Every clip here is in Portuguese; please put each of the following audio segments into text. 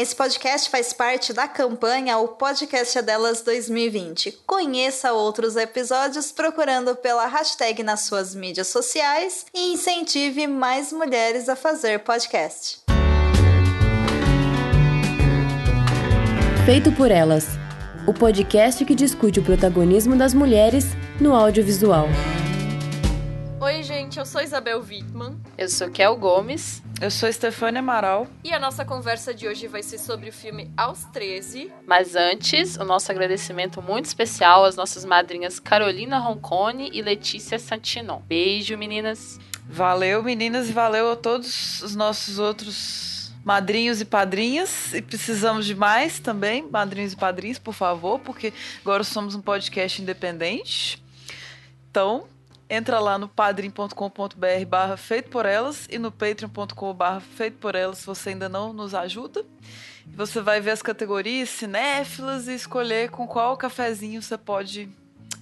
Esse podcast faz parte da campanha O Podcast é Delas 2020. Conheça outros episódios procurando pela hashtag nas suas mídias sociais e incentive mais mulheres a fazer podcast. Feito por Elas o podcast que discute o protagonismo das mulheres no audiovisual. Oi, gente, eu sou Isabel Wittmann. Eu sou Kel Gomes. Eu sou Stefania Amaral. E a nossa conversa de hoje vai ser sobre o filme Aos 13. Mas antes, o nosso agradecimento muito especial às nossas madrinhas Carolina Roncone e Letícia Santinon. Beijo, meninas. Valeu, meninas, e valeu a todos os nossos outros madrinhos e padrinhas. E precisamos de mais também, madrinhos e padrinhos, por favor, porque agora somos um podcast independente. Então, entra lá no padrim.com.br barra feito por elas e no patreon.com barra feito por elas se você ainda não nos ajuda. Você vai ver as categorias cinéfilas e escolher com qual cafezinho você pode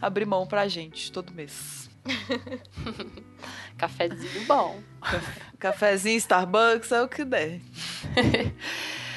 abrir mão pra gente todo mês. Cafezinho bom. Cafezinho, Starbucks, é o que der.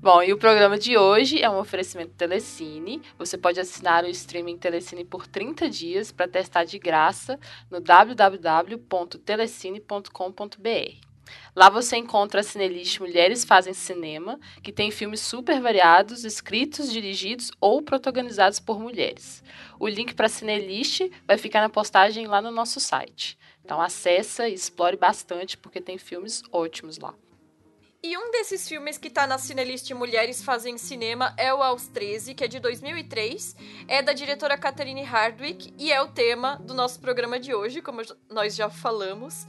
Bom, e o programa de hoje é um oferecimento Telecine. Você pode assinar o streaming Telecine por 30 dias para testar de graça no www.telecine.com.br. Lá você encontra a Cinelist Mulheres Fazem Cinema, que tem filmes super variados, escritos, dirigidos ou protagonizados por mulheres. O link para a Cinelist vai ficar na postagem lá no nosso site. Então acessa e explore bastante, porque tem filmes ótimos lá. E um desses filmes que tá na Cinelist Mulheres Fazem Cinema é o Aos 13, que é de 2003. É da diretora Catherine Hardwick e é o tema do nosso programa de hoje, como nós já falamos.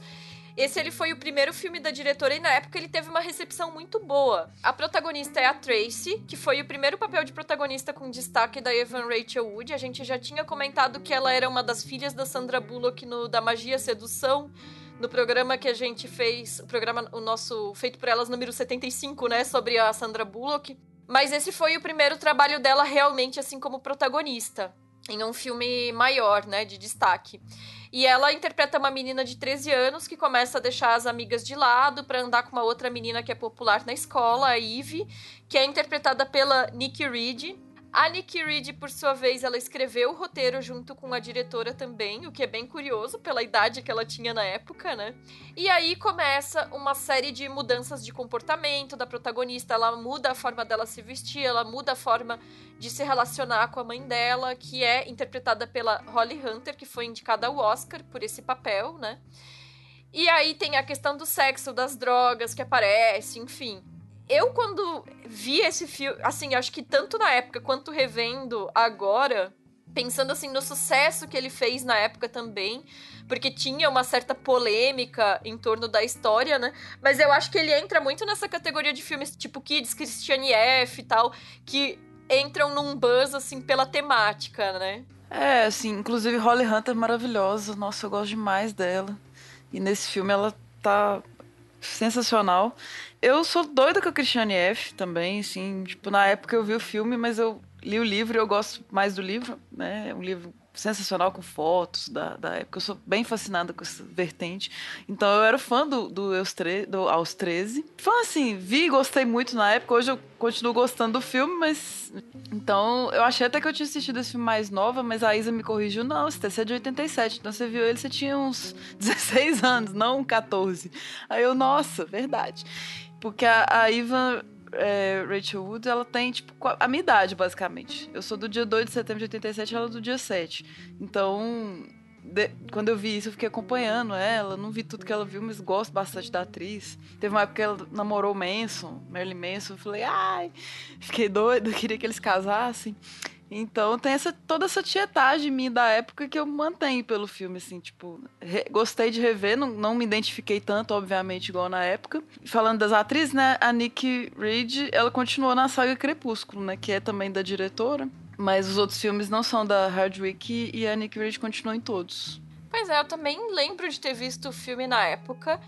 Esse ele foi o primeiro filme da diretora e na época ele teve uma recepção muito boa. A protagonista é a Tracy, que foi o primeiro papel de protagonista com destaque da Evan Rachel Wood. A gente já tinha comentado que ela era uma das filhas da Sandra Bullock no Da Magia Sedução no programa que a gente fez, o programa, o nosso Feito por Elas número 75, né, sobre a Sandra Bullock. Mas esse foi o primeiro trabalho dela realmente assim como protagonista, em um filme maior, né, de destaque. E ela interpreta uma menina de 13 anos que começa a deixar as amigas de lado para andar com uma outra menina que é popular na escola, a Eve, que é interpretada pela Nikki Reed, a Nikki Reed, por sua vez, ela escreveu o roteiro junto com a diretora também, o que é bem curioso pela idade que ela tinha na época, né? E aí começa uma série de mudanças de comportamento da protagonista. Ela muda a forma dela se vestir, ela muda a forma de se relacionar com a mãe dela, que é interpretada pela Holly Hunter, que foi indicada ao Oscar por esse papel, né? E aí tem a questão do sexo, das drogas que aparece, enfim eu quando vi esse filme, assim, acho que tanto na época quanto revendo agora, pensando assim no sucesso que ele fez na época também, porque tinha uma certa polêmica em torno da história, né? Mas eu acho que ele entra muito nessa categoria de filmes tipo Kids, Christiane F e tal, que entram num buzz assim pela temática, né? É, assim, inclusive Holly Hunter é maravilhosa, nossa, eu gosto demais dela. E nesse filme ela tá sensacional. Eu sou doida com a Christiane F. também, assim, tipo, na época eu vi o filme, mas eu li o livro e eu gosto mais do livro, né? É um livro sensacional com fotos da, da época. Eu sou bem fascinada com essa vertente. Então eu era fã do, do, Eus tre do Aos 13. Fã assim, vi e gostei muito na época. Hoje eu continuo gostando do filme, mas. Então eu achei até que eu tinha assistido esse filme mais nova, mas a Isa me corrigiu. Não, esse é de 87. Então você viu ele, você tinha uns 16 anos, não 14. Aí eu, nossa, verdade. Porque a, a Ivan é, Rachel Wood, ela tem, tipo, a minha idade, basicamente. Eu sou do dia 2 de setembro de 87, ela é do dia 7. Então, de, quando eu vi isso, eu fiquei acompanhando ela. Não vi tudo que ela viu, mas gosto bastante da atriz. Teve uma época que ela namorou Manson, Marilyn Manson. Eu falei, ai, fiquei doida, queria que eles casassem. Então tem essa, toda essa tietagem minha da época que eu mantenho pelo filme, assim, tipo, re, gostei de rever, não, não me identifiquei tanto, obviamente, igual na época. Falando das atrizes, né, a Nikki Reed, ela continuou na saga Crepúsculo, né, que é também da diretora, mas os outros filmes não são da Hardwick e a Nikki Reed continua em todos. Pois é, eu também lembro de ter visto o filme na época.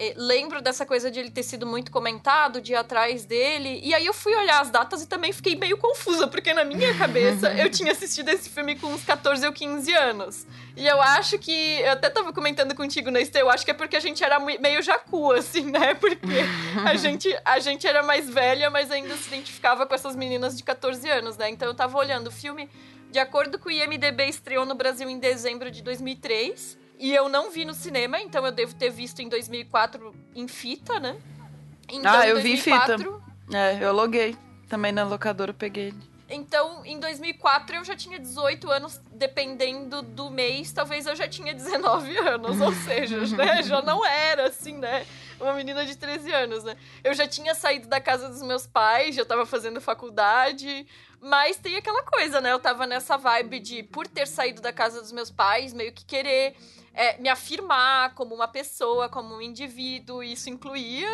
É, lembro dessa coisa de ele ter sido muito comentado, de ir atrás dele. E aí eu fui olhar as datas e também fiquei meio confusa, porque na minha cabeça eu tinha assistido esse filme com uns 14 ou 15 anos. E eu acho que. Eu até tava comentando contigo na eu acho que é porque a gente era meio jacu, assim, né? Porque a gente, a gente era mais velha, mas ainda se identificava com essas meninas de 14 anos, né? Então eu tava olhando o filme. De acordo com o IMDB, estreou no Brasil em dezembro de 2003. E eu não vi no cinema, então eu devo ter visto em 2004 em fita, né? Então, ah, eu 2004, vi em fita. É, eu loguei. Também na locadora eu peguei ele. Então, em 2004 eu já tinha 18 anos, dependendo do mês, talvez eu já tinha 19 anos, ou seja, né, já não era assim, né, uma menina de 13 anos, né? Eu já tinha saído da casa dos meus pais, já tava fazendo faculdade, mas tem aquela coisa, né? Eu tava nessa vibe de, por ter saído da casa dos meus pais, meio que querer é, me afirmar como uma pessoa, como um indivíduo. E isso incluía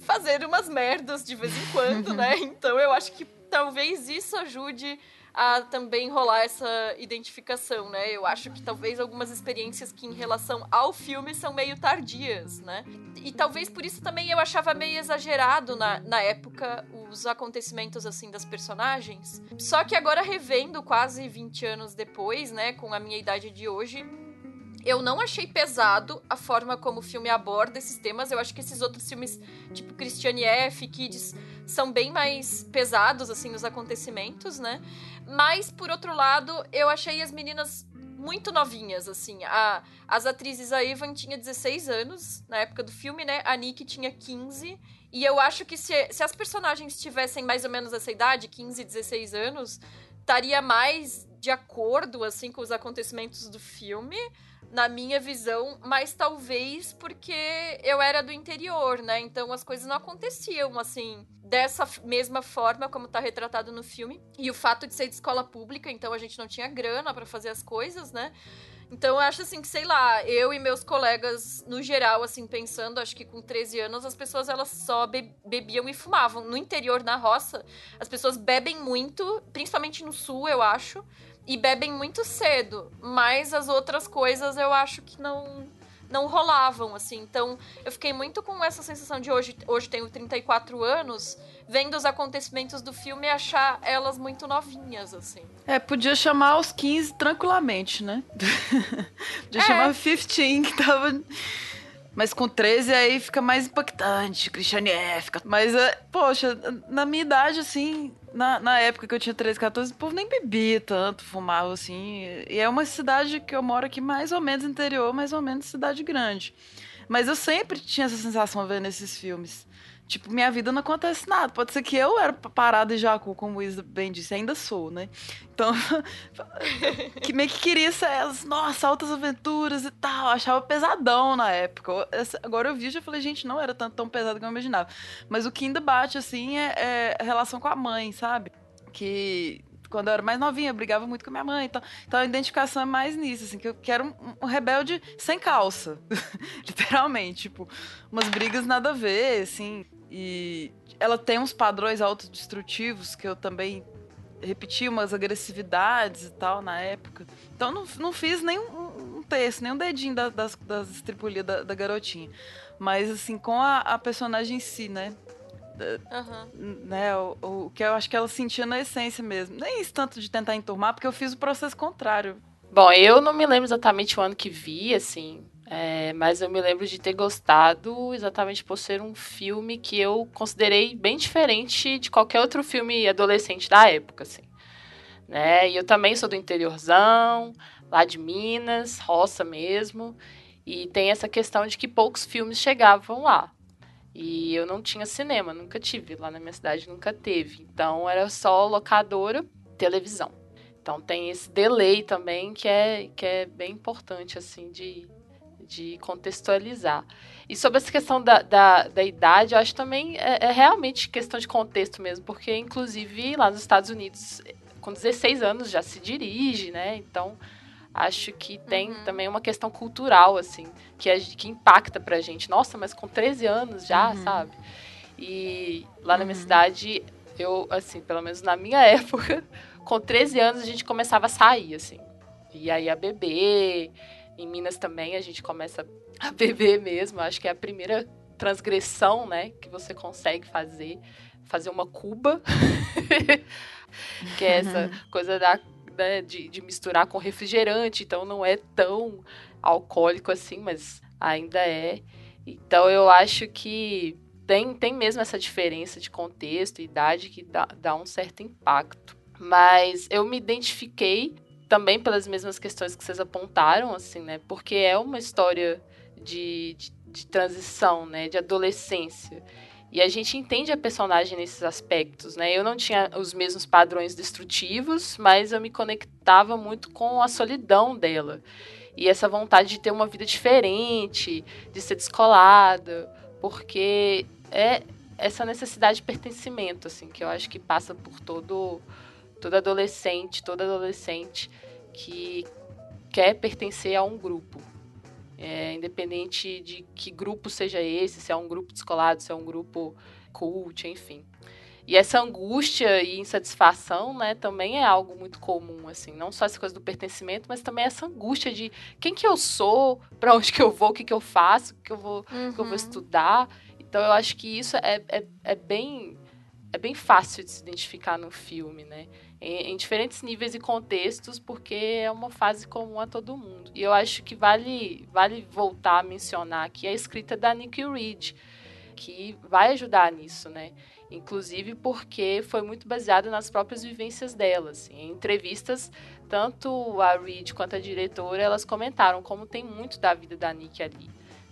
fazer umas merdas de vez em quando, né? Então eu acho que talvez isso ajude a também rolar essa identificação, né? Eu acho que talvez algumas experiências que em relação ao filme são meio tardias, né? E talvez por isso também eu achava meio exagerado na, na época os acontecimentos assim das personagens. Só que agora revendo quase 20 anos depois, né, com a minha idade de hoje, eu não achei pesado a forma como o filme aborda esses temas. Eu acho que esses outros filmes, tipo Christiane F., Kids, são bem mais pesados, assim, nos acontecimentos, né? Mas, por outro lado, eu achei as meninas muito novinhas, assim. A, as atrizes, a Evan tinha 16 anos na época do filme, né? A Nick tinha 15. E eu acho que se, se as personagens tivessem mais ou menos essa idade, 15, 16 anos, estaria mais de acordo, assim, com os acontecimentos do filme na minha visão, mas talvez porque eu era do interior, né? Então as coisas não aconteciam assim dessa mesma forma como tá retratado no filme. E o fato de ser de escola pública, então a gente não tinha grana para fazer as coisas, né? Então eu acho assim que, sei lá, eu e meus colegas, no geral, assim, pensando, acho que com 13 anos, as pessoas elas só be bebiam e fumavam. No interior, na roça, as pessoas bebem muito, principalmente no sul, eu acho e bebem muito cedo, mas as outras coisas eu acho que não não rolavam assim. Então, eu fiquei muito com essa sensação de hoje, hoje tenho 34 anos, vendo os acontecimentos do filme e achar elas muito novinhas assim. É, podia chamar aos 15 tranquilamente, né? podia é. chamar 15 que tava mas com 13 aí fica mais impactante, Cristiane F. Mas, é, poxa, na minha idade, assim, na, na época que eu tinha 13, 14, o povo nem bebia tanto, fumava assim. E é uma cidade que eu moro aqui, mais ou menos interior, mais ou menos cidade grande. Mas eu sempre tinha essa sensação vendo esses filmes. Tipo, minha vida não acontece nada. Pode ser que eu era parada em Jacu, como o Isa bem disse, ainda sou, né? Então, que meio que queria ser elas, nossa, altas aventuras e tal. Achava pesadão na época. Agora eu vi e já falei, gente, não era tanto tão pesado como eu imaginava. Mas o que ainda bate, assim, é, é a relação com a mãe, sabe? Que quando eu era mais novinha, eu brigava muito com minha mãe. Então, então a identificação é mais nisso, assim, que eu quero um, um rebelde sem calça. Literalmente, tipo, umas brigas nada a ver, assim. E ela tem uns padrões autodestrutivos que eu também repeti umas agressividades e tal na época. Então não, não fiz nem um, um texto, nem um dedinho da, das, das estripulias da, da, garotinha. Mas assim, com a, a personagem em si, né? Uhum. né o, o, que eu acho que ela sentia na essência mesmo. Nem isso tanto de tentar enturmar, porque eu fiz o processo contrário. Bom, eu não me lembro exatamente o ano que vi, assim, é, mas eu me lembro de ter gostado exatamente por ser um filme que eu considerei bem diferente de qualquer outro filme adolescente da época, assim. Né? E eu também sou do interiorzão, lá de Minas, roça mesmo, e tem essa questão de que poucos filmes chegavam lá. E eu não tinha cinema, nunca tive, lá na minha cidade nunca teve. Então era só locadora, televisão. Então tem esse delay também que é, que é bem importante, assim, de, de contextualizar. E sobre essa questão da, da, da idade, eu acho também é, é, realmente questão de contexto mesmo, porque inclusive lá nos Estados Unidos, com 16 anos já se dirige, né? Então acho que tem uhum. também uma questão cultural, assim, que, é, que impacta pra gente. Nossa, mas com 13 anos já, uhum. sabe? E lá na minha uhum. cidade, eu, assim, pelo menos na minha época, com 13 anos a gente começava a sair, assim. E aí a beber, em Minas também a gente começa a beber mesmo. Acho que é a primeira transgressão, né, que você consegue fazer, fazer uma cuba, que é essa coisa da, né, de, de misturar com refrigerante, então não é tão alcoólico assim, mas ainda é. Então eu acho que tem, tem mesmo essa diferença de contexto e idade que dá, dá um certo impacto. Mas eu me identifiquei também pelas mesmas questões que vocês apontaram, assim, né? Porque é uma história de, de, de transição, né? De adolescência. E a gente entende a personagem nesses aspectos, né? Eu não tinha os mesmos padrões destrutivos, mas eu me conectava muito com a solidão dela. E essa vontade de ter uma vida diferente, de ser descolada, porque é essa necessidade de pertencimento, assim, que eu acho que passa por todo todo adolescente, toda adolescente que quer pertencer a um grupo. É, independente de que grupo seja esse, se é um grupo descolado, se é um grupo cult, enfim. E essa angústia e insatisfação, né, também é algo muito comum, assim, não só essa coisa do pertencimento, mas também essa angústia de quem que eu sou, para onde que eu vou, o que que eu faço, o que eu vou, uhum. que eu vou estudar. Então eu acho que isso é, é, é bem é bem fácil de se identificar no filme, né? Em, em, diferentes níveis e contextos, porque é uma fase comum a todo mundo. E eu acho que vale, vale voltar a mencionar aqui a escrita da Nikki Reed, que vai ajudar nisso, né? Inclusive porque foi muito baseada nas próprias vivências dela. Assim. Em entrevistas, tanto a Reed quanto a diretora, elas comentaram como tem muito da vida da Nick ali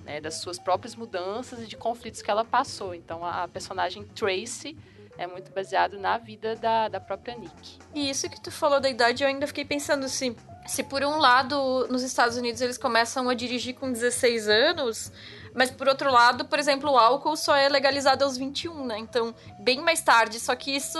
né, das suas próprias mudanças e de conflitos que ela passou. Então, a personagem Tracy é muito baseado na vida da, da própria Nick. E isso que tu falou da idade, eu ainda fiquei pensando assim, se por um lado nos Estados Unidos eles começam a dirigir com 16 anos, mas por outro lado, por exemplo, o álcool só é legalizado aos 21, né? Então, bem mais tarde. Só que isso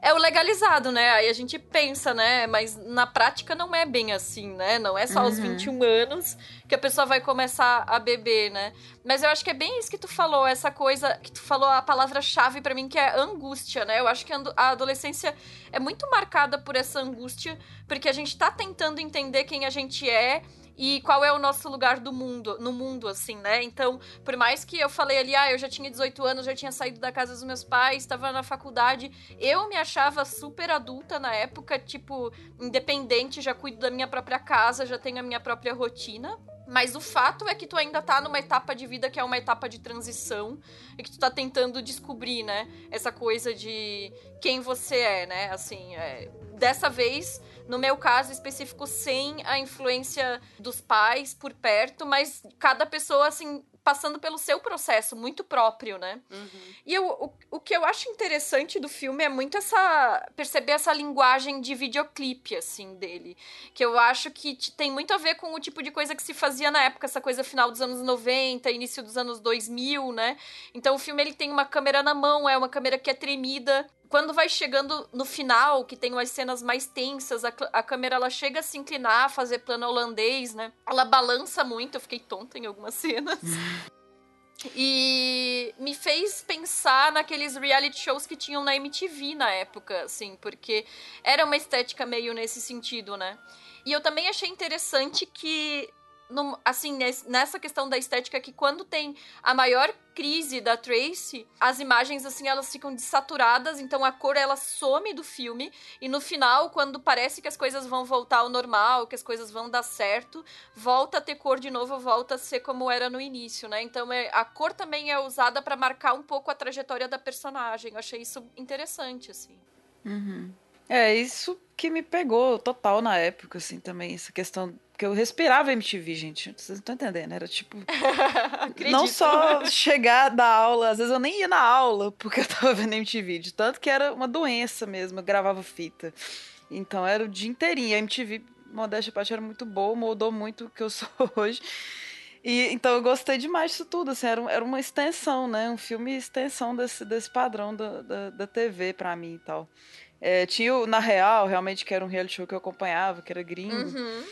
é o legalizado, né? Aí a gente pensa, né? Mas na prática não é bem assim, né? Não é só uhum. aos 21 anos que a pessoa vai começar a beber, né? Mas eu acho que é bem isso que tu falou, essa coisa que tu falou a palavra-chave para mim que é angústia, né? Eu acho que a adolescência é muito marcada por essa angústia, porque a gente tá tentando entender quem a gente é e qual é o nosso lugar do mundo, no mundo, assim, né? Então, por mais que eu falei ali, ah, eu já tinha 18 anos, já tinha saído da casa dos meus pais, estava na faculdade, eu me achava super adulta na época, tipo, independente, já cuido da minha própria casa, já tenho a minha própria rotina. Mas o fato é que tu ainda tá numa etapa de vida que é uma etapa de transição e que tu tá tentando descobrir, né? Essa coisa de quem você é, né? Assim, é... dessa vez no meu caso específico, sem a influência dos pais por perto, mas cada pessoa, assim, passando pelo seu processo muito próprio, né? Uhum. E eu, o, o que eu acho interessante do filme é muito essa. perceber essa linguagem de videoclipe, assim, dele. Que eu acho que tem muito a ver com o tipo de coisa que se fazia na época, essa coisa final dos anos 90, início dos anos 2000, né? Então o filme ele tem uma câmera na mão, é uma câmera que é tremida, quando vai chegando no final, que tem umas cenas mais tensas, a, a câmera ela chega a se inclinar, fazer plano holandês, né? Ela balança muito, eu fiquei tonta em algumas cenas. E me fez pensar naqueles reality shows que tinham na MTV na época, assim, porque era uma estética meio nesse sentido, né? E eu também achei interessante que no, assim, nessa questão da estética que quando tem a maior crise da Tracy, as imagens assim elas ficam desaturadas, então a cor ela some do filme e no final, quando parece que as coisas vão voltar ao normal, que as coisas vão dar certo, volta a ter cor de novo, volta a ser como era no início, né? Então é, a cor também é usada para marcar um pouco a trajetória da personagem. Eu achei isso interessante assim. Uhum. É, isso que me pegou total na época, assim, também, essa questão que eu respirava MTV, gente. Vocês não estão entendendo. Era tipo. não só chegar da aula, às vezes eu nem ia na aula porque eu tava vendo MTV. De tanto que era uma doença mesmo. Eu gravava fita. Então era o dia inteirinho. A MTV, modéstia parte, era muito boa, moldou muito o que eu sou hoje. E, então eu gostei demais disso tudo. Assim, era, era uma extensão, né? Um filme extensão desse, desse padrão da, da, da TV pra mim e tal. É, tinha o Na Real, realmente, que era um reality show que eu acompanhava, que era gringo. Uhum.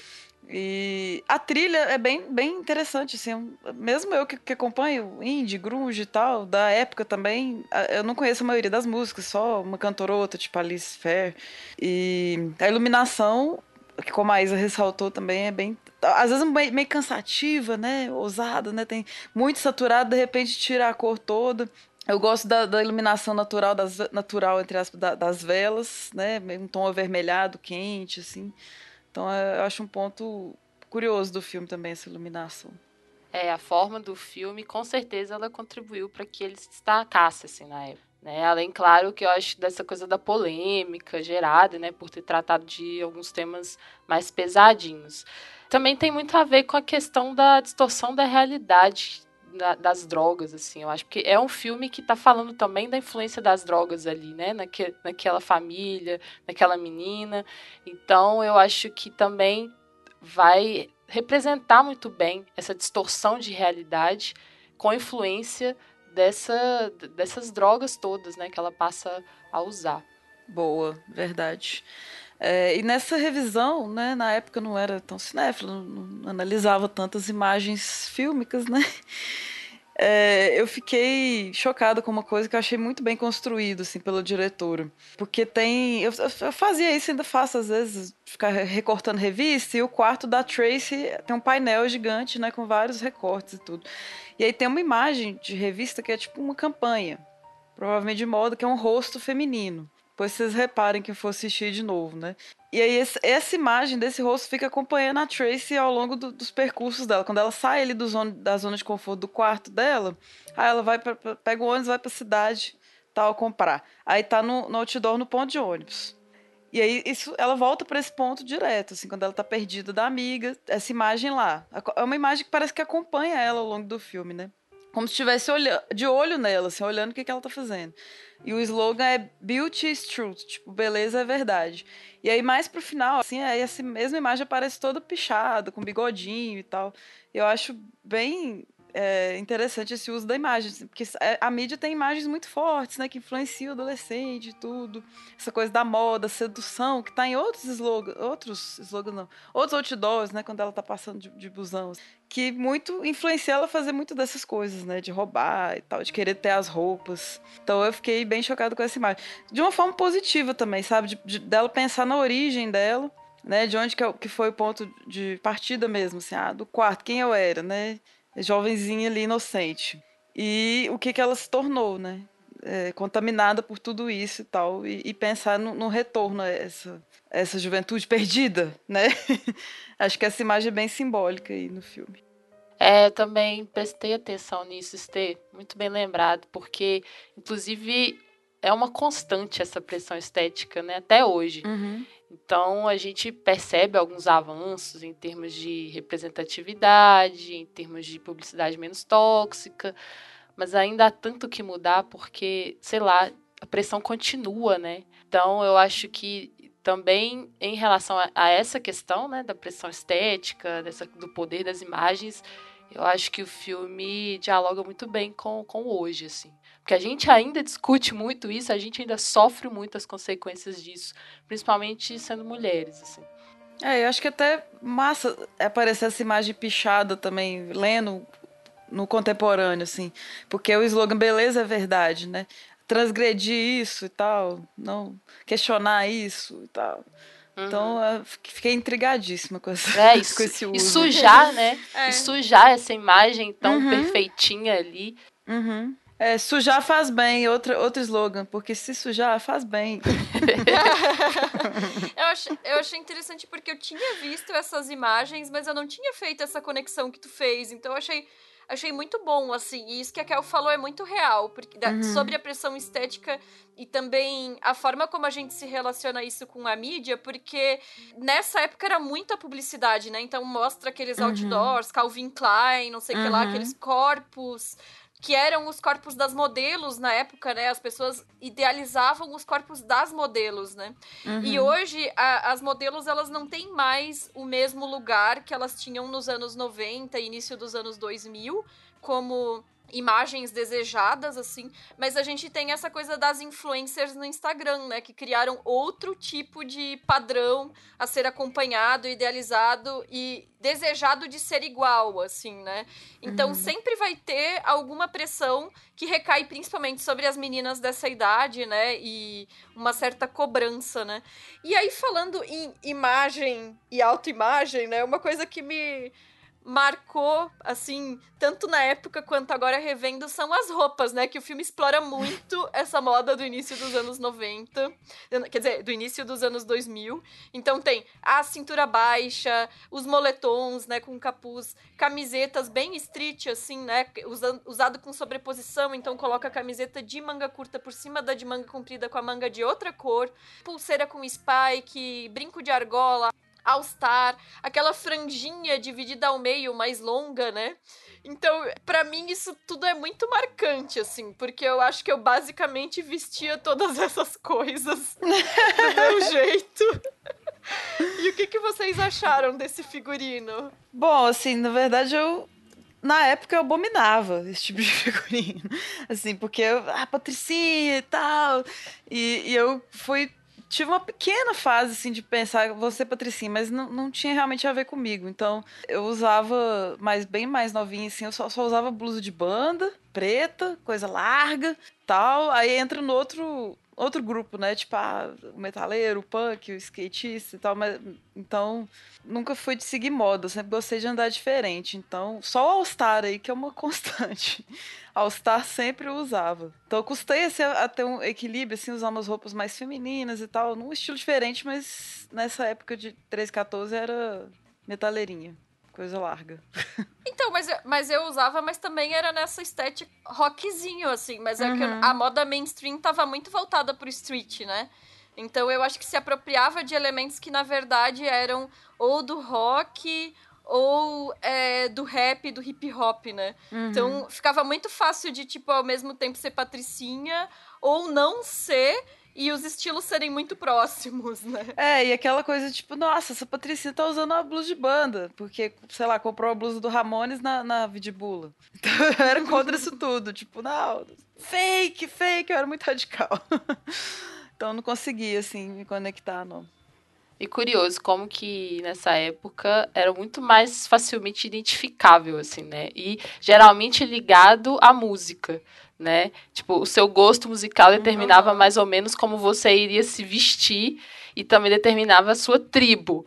E a trilha é bem, bem interessante, assim. Mesmo eu que, que acompanho indie, grunge e tal, da época também, eu não conheço a maioria das músicas, só uma cantora ou outra, tipo Alice Fair. E a iluminação, que como a Isa ressaltou também, é bem às vezes meio cansativa, né? Ousada, né? Tem muito saturado, de repente tira a cor toda. Eu gosto da, da iluminação natural, das, natural entre as da, das velas, né? Um tom avermelhado, quente, assim. Então eu acho um ponto curioso do filme também, essa iluminação. É, a forma do filme, com certeza, ela contribuiu para que ele se destacasse, assim, na época. Né? Além, claro, que eu acho dessa coisa da polêmica gerada, né, por ter tratado de alguns temas mais pesadinhos. Também tem muito a ver com a questão da distorção da realidade da, das drogas, assim, eu acho que é um filme que está falando também da influência das drogas ali, né, Naque, naquela família, naquela menina. Então, eu acho que também vai representar muito bem essa distorção de realidade com influência dessa, dessas drogas todas, né, que ela passa a usar. Boa, verdade. É, e nessa revisão, né, na época não era tão cinéfilo, não, não analisava tantas imagens fílmicas, né? É, eu fiquei chocada com uma coisa que eu achei muito bem construído, assim, pelo diretor. Porque tem. Eu, eu, fazia isso, ainda faço às vezes, ficar recortando revista, e o quarto da Tracy tem um painel gigante, né, com vários recortes e tudo. E aí tem uma imagem de revista que é tipo uma campanha, provavelmente de moda, que é um rosto feminino. Depois vocês reparem que eu for assistir de novo, né? E aí esse, essa imagem desse rosto fica acompanhando a Tracy ao longo do, dos percursos dela. Quando ela sai ali do zona, da zona de conforto do quarto dela, aí ela vai pra, pega o ônibus, vai pra cidade, tal, comprar. Aí tá no, no outdoor no ponto de ônibus. E aí isso, ela volta para esse ponto direto, assim, quando ela tá perdida da amiga, essa imagem lá. É uma imagem que parece que acompanha ela ao longo do filme, né? Como se estivesse de olho nela, assim, olhando o que, que ela tá fazendo. E o slogan é Beauty is Truth, tipo, beleza é verdade. E aí, mais pro final, assim, aí essa mesma imagem aparece toda pichada, com bigodinho e tal. Eu acho bem é, interessante esse uso da imagem, assim, porque é, a mídia tem imagens muito fortes, né, que influenciam o adolescente e tudo. Essa coisa da moda, sedução, que está em outros slogans, outros slogans não, outros outdoors, né, quando ela está passando de, de busão, assim, que muito influencia ela a fazer muito dessas coisas, né, de roubar e tal, de querer ter as roupas. Então eu fiquei bem chocado com essa imagem. De uma forma positiva também, sabe, de, de dela pensar na origem dela, né, de onde que, é que foi o ponto de partida mesmo, assim, ah, do quarto, quem eu era, né, jovenzinha ali, inocente. E o que, que ela se tornou, né? É, contaminada por tudo isso e tal, e, e pensar no, no, retorno a essa, essa juventude perdida, né? Acho que essa imagem é bem simbólica aí no filme. É, eu também prestei atenção nisso, Estê, muito bem lembrado, porque, inclusive, é uma constante essa pressão estética, né, até hoje. Uhum. Então, a gente percebe alguns avanços em termos de representatividade, em termos de publicidade menos tóxica, mas ainda há tanto que mudar porque, sei lá, a pressão continua, né? Então, eu acho que também em relação a, a essa questão, né, da pressão estética, dessa, do poder das imagens, eu acho que o filme dialoga muito bem com, com hoje, assim. Porque a gente ainda discute muito isso, a gente ainda sofre muito as consequências disso, principalmente sendo mulheres, assim. É, eu acho que até massa aparecer essa imagem pichada também, lendo no contemporâneo, assim. Porque o slogan beleza é verdade, né? Transgredir isso e tal, não questionar isso e tal. Uhum. Então, eu fiquei intrigadíssima com, essa, é, isso, com esse uso. E sujar, né? É. E sujar essa imagem tão uhum. perfeitinha ali. Uhum. É, sujar faz bem, outro, outro slogan, porque se sujar faz bem. eu, achei, eu achei interessante porque eu tinha visto essas imagens, mas eu não tinha feito essa conexão que tu fez, então eu achei achei muito bom, assim. E isso que a Kel falou é muito real, porque da, uhum. sobre a pressão estética e também a forma como a gente se relaciona isso com a mídia, porque nessa época era muita publicidade, né? Então mostra aqueles uhum. outdoors, Calvin Klein, não sei o uhum. que lá, uhum. aqueles corpos que eram os corpos das modelos na época, né? As pessoas idealizavam os corpos das modelos, né? Uhum. E hoje a, as modelos elas não têm mais o mesmo lugar que elas tinham nos anos 90, início dos anos 2000, como imagens desejadas, assim, mas a gente tem essa coisa das influencers no Instagram, né, que criaram outro tipo de padrão a ser acompanhado, idealizado e desejado de ser igual, assim, né? Então uhum. sempre vai ter alguma pressão que recai principalmente sobre as meninas dessa idade, né? E uma certa cobrança, né? E aí, falando em imagem e autoimagem, né? Uma coisa que me marcou, assim, tanto na época quanto agora revendo, são as roupas, né? Que o filme explora muito essa moda do início dos anos 90, quer dizer, do início dos anos 2000. Então tem a cintura baixa, os moletons, né, com capuz, camisetas bem street, assim, né? Usando, usado com sobreposição, então coloca a camiseta de manga curta por cima da de manga comprida com a manga de outra cor, pulseira com spike, brinco de argola, All Star, aquela franjinha dividida ao meio, mais longa, né? Então, para mim, isso tudo é muito marcante, assim, porque eu acho que eu basicamente vestia todas essas coisas do meu jeito. e o que, que vocês acharam desse figurino? Bom, assim, na verdade eu na época eu abominava esse tipo de figurino. Assim, porque eu, ah, Patricinha e tal. E, e eu fui tive uma pequena fase, assim, de pensar, você, Patricinha, mas não, não tinha realmente a ver comigo. Então, eu usava, mas bem mais novinha, assim, eu só, só usava blusa de banda, preta, coisa larga, tal. Aí entra no outro outro grupo, né? Tipo, ah, o metaleiro, o punk, o skatista e tal, mas então nunca fui de seguir moda, sempre gostei de andar diferente. Então, só o All-Star aí que é uma constante. All-Star sempre eu usava. Então eu custei assim, a ter um equilíbrio, assim, usar umas roupas mais femininas e tal, num estilo diferente, mas nessa época de 13, 14 era metaleirinha coisa larga. Então, mas, mas eu usava, mas também era nessa estética rockzinho, assim. Mas é uhum. que a moda mainstream tava muito voltada pro street, né? Então eu acho que se apropriava de elementos que, na verdade, eram ou do rock ou é, do rap, do hip hop, né? Uhum. Então ficava muito fácil de, tipo, ao mesmo tempo ser patricinha ou não ser e os estilos serem muito próximos, né? É, e aquela coisa tipo, nossa, essa Patricinha tá usando uma blusa de banda, porque, sei lá, comprou a blusa do Ramones na, na Vidibula. Então eu era contra isso tudo, tipo, não, fake, fake, eu era muito radical. então eu não conseguia, assim, me conectar, não. E curioso como que nessa época era muito mais facilmente identificável, assim, né? E geralmente ligado à música né? Tipo, o seu gosto musical determinava uhum. mais ou menos como você iria se vestir e também determinava a sua tribo.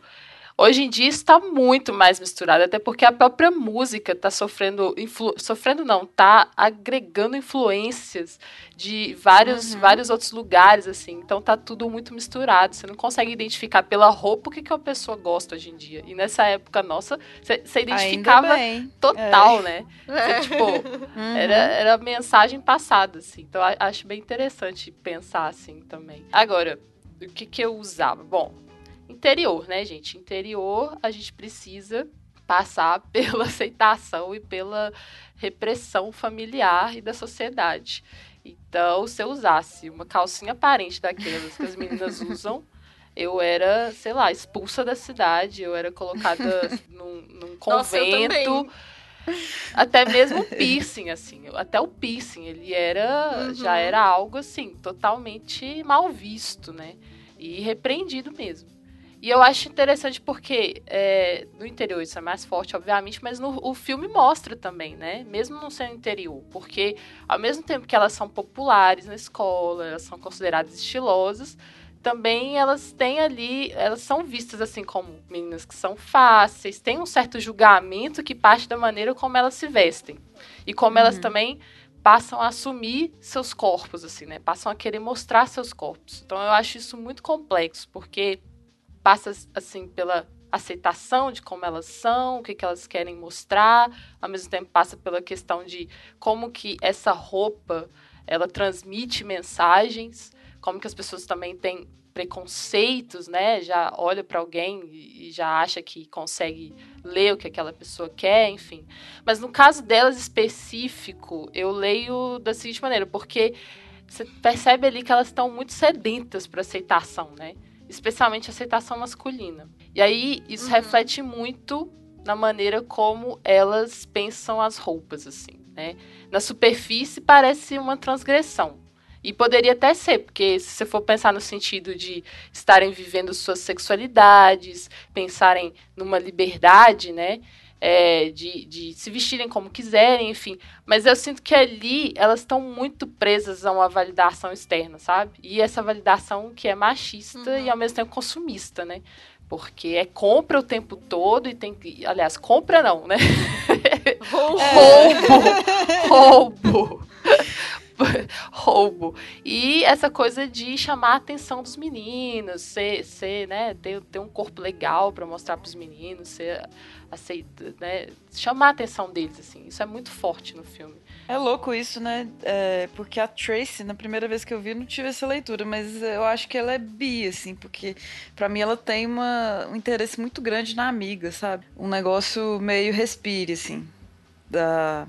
Hoje em dia está muito mais misturado, até porque a própria música está sofrendo, influ, sofrendo não, está agregando influências de vários, uhum. vários outros lugares, assim. Então tá tudo muito misturado. Você não consegue identificar pela roupa o que, que a pessoa gosta hoje em dia. E nessa época nossa, você identificava total, é. né? Cê, tipo, uhum. era, era mensagem passada, assim. Então acho bem interessante pensar assim também. Agora, o que, que eu usava? Bom, interior, né, gente? Interior, a gente precisa passar pela aceitação e pela repressão familiar e da sociedade. Então, se eu usasse uma calcinha aparente daquelas que as meninas usam, eu era, sei lá, expulsa da cidade, eu era colocada num, num convento. Nossa, até mesmo o piercing, assim. Até o piercing, ele era. Uhum. Já era algo, assim, totalmente mal visto, né? E repreendido mesmo. E eu acho interessante porque é, no interior isso é mais forte, obviamente, mas no, o filme mostra também, né? Mesmo não sendo interior. Porque ao mesmo tempo que elas são populares na escola, elas são consideradas estilosas, também elas têm ali, elas são vistas assim como meninas que são fáceis, tem um certo julgamento que parte da maneira como elas se vestem. E como uhum. elas também passam a assumir seus corpos, assim, né? Passam a querer mostrar seus corpos. Então eu acho isso muito complexo, porque passa assim pela aceitação de como elas são, o que, que elas querem mostrar, ao mesmo tempo passa pela questão de como que essa roupa ela transmite mensagens, como que as pessoas também têm preconceitos, né? Já olha para alguém e já acha que consegue ler o que aquela pessoa quer, enfim. Mas no caso delas específico, eu leio da seguinte maneira, porque você percebe ali que elas estão muito sedentas para aceitação, né? Especialmente aceitação masculina. E aí isso uhum. reflete muito na maneira como elas pensam as roupas, assim. Né? Na superfície parece uma transgressão. E poderia até ser, porque se você for pensar no sentido de estarem vivendo suas sexualidades, pensarem numa liberdade, né? É, de, de se vestirem como quiserem, enfim. Mas eu sinto que ali elas estão muito presas a uma validação externa, sabe? E essa validação que é machista uhum. e ao mesmo tempo consumista, né? Porque é compra o tempo todo e tem que. Aliás, compra não, né? Roubo! Roubo! roubo. E essa coisa de chamar a atenção dos meninos, ser, ser né, ter, ter um corpo legal para mostrar para os meninos, ser aceita, né, chamar a atenção deles, assim. Isso é muito forte no filme. É louco isso, né? É, porque a Tracy, na primeira vez que eu vi, não tive essa leitura, mas eu acho que ela é bi, assim, porque para mim ela tem uma, um interesse muito grande na amiga, sabe? Um negócio meio respire, assim, da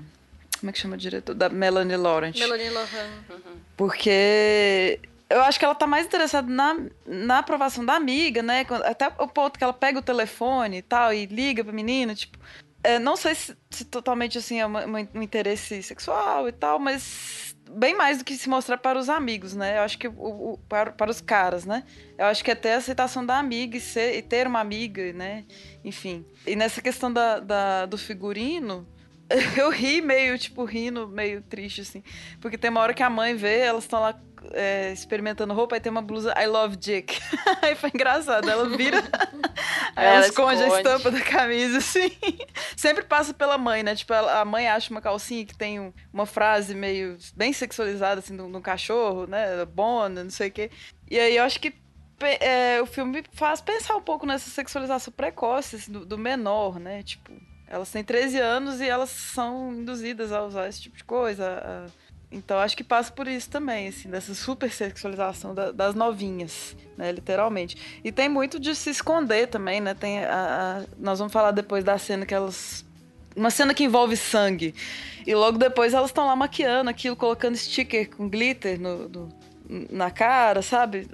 como é que chama o diretor? Da Melanie Laurent. Melanie Laurent. Uhum. Porque eu acho que ela tá mais interessada na, na aprovação da amiga, né? Até o ponto que ela pega o telefone e tal e liga pra menina, tipo. É, não sei se, se, totalmente assim é uma, uma, um interesse sexual e tal, mas bem mais do que se mostrar para os amigos, né? Eu acho que o, o, para, para os caras, né? Eu acho que é ter a aceitação da amiga e, ser, e ter uma amiga, né? Enfim. E nessa questão da, da do figurino, eu ri meio, tipo, rindo, meio triste, assim. Porque tem uma hora que a mãe vê, elas estão lá é, experimentando roupa, aí tem uma blusa I love Dick. aí foi engraçado. Ela vira. aí ela, ela esconde, esconde, a estampa da camisa, assim. Sempre passa pela mãe, né? Tipo, a mãe acha uma calcinha que tem uma frase meio bem sexualizada, assim, no, cachorro, né? Bona, não sei o quê. E aí eu acho que é, o filme faz pensar um pouco nessa sexualização precoce assim, do, do menor, né? Tipo elas têm 13 anos e elas são induzidas a usar esse tipo de coisa. Então acho que passa por isso também, assim, dessa super sexualização da, das novinhas, né, literalmente. E tem muito de se esconder também, né? Tem a, a, nós vamos falar depois da cena que elas uma cena que envolve sangue. E logo depois elas estão lá maquiando aquilo, colocando sticker com glitter no, no na cara, sabe?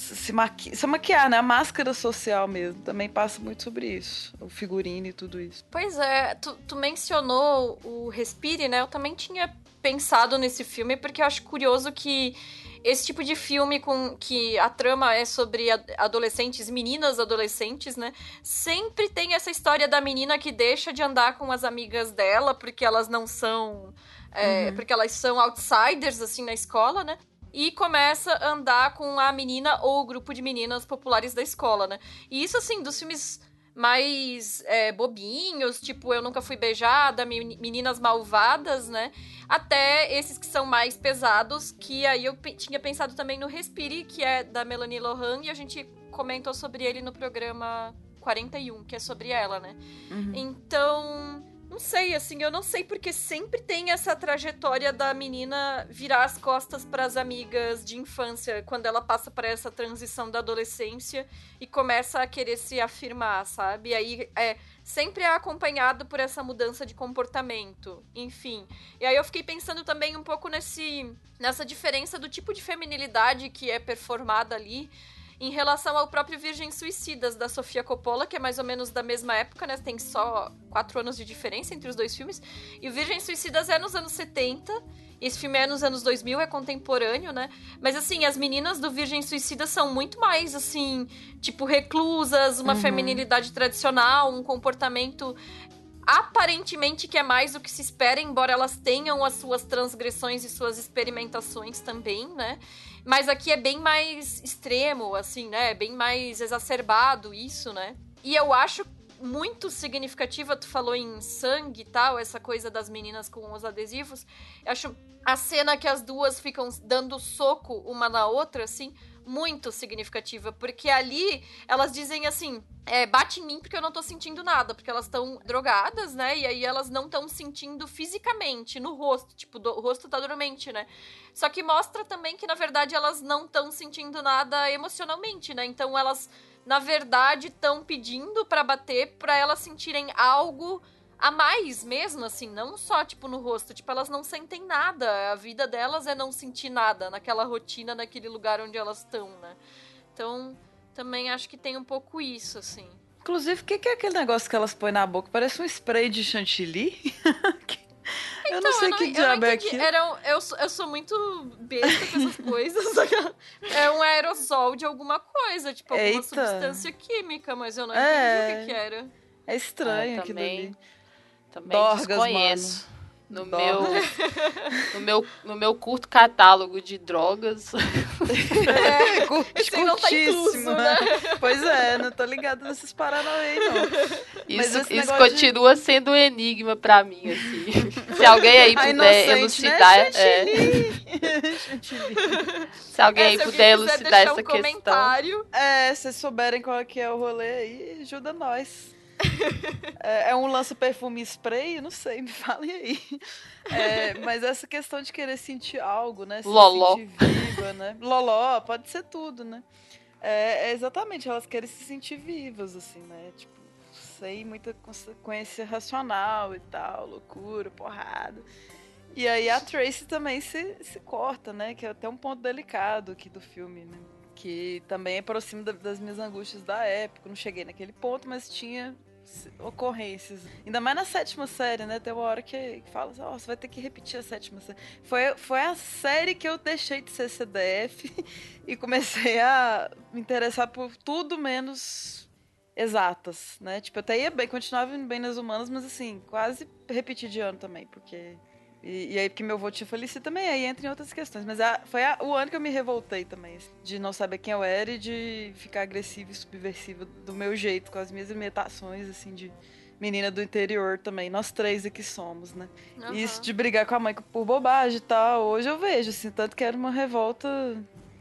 Se, maqui se maquiar, né? A máscara social mesmo. Também passa muito sobre isso. O figurino e tudo isso. Pois é, tu, tu mencionou o Respire, né? Eu também tinha pensado nesse filme, porque eu acho curioso que esse tipo de filme com que a trama é sobre adolescentes, meninas adolescentes, né? Sempre tem essa história da menina que deixa de andar com as amigas dela porque elas não são. É, uhum. Porque elas são outsiders, assim, na escola, né? E começa a andar com a menina ou o grupo de meninas populares da escola, né? E isso, assim, dos filmes mais é, bobinhos, tipo Eu Nunca Fui Beijada, Meninas Malvadas, né? Até esses que são mais pesados, que aí eu tinha pensado também no Respire, que é da Melanie Lohan, e a gente comentou sobre ele no programa 41, que é sobre ela, né? Uhum. Então, não sei, assim, eu não sei porque sempre tem essa trajetória da menina virar as costas para as amigas de infância quando ela passa para essa transição da adolescência e começa a querer se afirmar, sabe? E aí é sempre é acompanhado por essa mudança de comportamento, enfim. E aí eu fiquei pensando também um pouco nesse nessa diferença do tipo de feminilidade que é performada ali em relação ao próprio Virgem Suicidas, da Sofia Coppola, que é mais ou menos da mesma época, né? Tem só quatro anos de diferença entre os dois filmes. E o Virgem Suicidas é nos anos 70. Esse filme é nos anos 2000, é contemporâneo, né? Mas, assim, as meninas do Virgem Suicida são muito mais, assim, tipo, reclusas, uma uhum. feminilidade tradicional, um comportamento aparentemente que é mais do que se espera, embora elas tenham as suas transgressões e suas experimentações também, né? Mas aqui é bem mais extremo, assim, né? Bem mais exacerbado isso, né? E eu acho muito significativa, tu falou em sangue e tal, essa coisa das meninas com os adesivos. Eu acho a cena que as duas ficam dando soco uma na outra, assim, muito significativa, porque ali elas dizem assim: é, bate em mim porque eu não tô sentindo nada, porque elas estão drogadas, né? E aí elas não estão sentindo fisicamente no rosto, tipo, do, o rosto tá dormente, né? Só que mostra também que na verdade elas não estão sentindo nada emocionalmente, né? Então elas na verdade estão pedindo para bater para elas sentirem algo a mais mesmo, assim, não só, tipo, no rosto. Tipo, elas não sentem nada. A vida delas é não sentir nada naquela rotina, naquele lugar onde elas estão, né? Então, também acho que tem um pouco isso, assim. Inclusive, o que, que, é aquele negócio que elas põem na boca? Parece um spray de chantilly. eu não sei que diabo é aquilo. Era, eu, eu sou muito besta com essas coisas. é um aerosol de alguma coisa, tipo, alguma Eita. substância química, mas eu não é... entendi o que, que era. É estranho ah, aquilo ali. Também Dorgas, desconheço. Mano. No meu, no, meu, no meu curto catálogo de drogas. É, não tá incluso, né? Pois é, não tô ligado nesses paranauê, não. Isso, isso continua de... sendo um enigma pra mim, assim. Se alguém aí puder né, elucidar. Né? É... se alguém é, aí puder elucidar essa um questão. Comentário. É, se souberem qual é que é o rolê aí, ajuda nós é, é, um lança-perfume spray? Não sei, me falem aí. É, mas essa questão de querer sentir algo, né? Se Loló. sentir viva, né? Loló, pode ser tudo, né? É, é, exatamente, elas querem se sentir vivas, assim, né? Tipo, sem muita consequência racional e tal, loucura, porrada. E aí a Tracy também se, se corta, né? Que é até um ponto delicado aqui do filme, né? Que também aproxima das minhas angústias da época. Não cheguei naquele ponto, mas tinha ocorrências. Ainda mais na sétima série, né? Tem uma hora que, fala assim, oh, você vai ter que repetir a sétima série. Foi, foi a série que eu deixei de ser CDF e comecei a me interessar por tudo menos exatas, né? Tipo, eu até ia bem, continuava indo bem nas humanas, mas assim, quase repeti de ano também, porque e, e, aí, porque meu avô tinha falecido também, aí entra em outras questões. Mas a, foi a, o ano que eu me revoltei também, assim, de não saber quem eu era e de ficar agressiva e subversiva do meu jeito, com as minhas imitações, assim, de menina do interior também. Nós três aqui somos, né? Uhum. E isso de brigar com a mãe por bobagem e tal, hoje eu vejo, assim, tanto que era uma revolta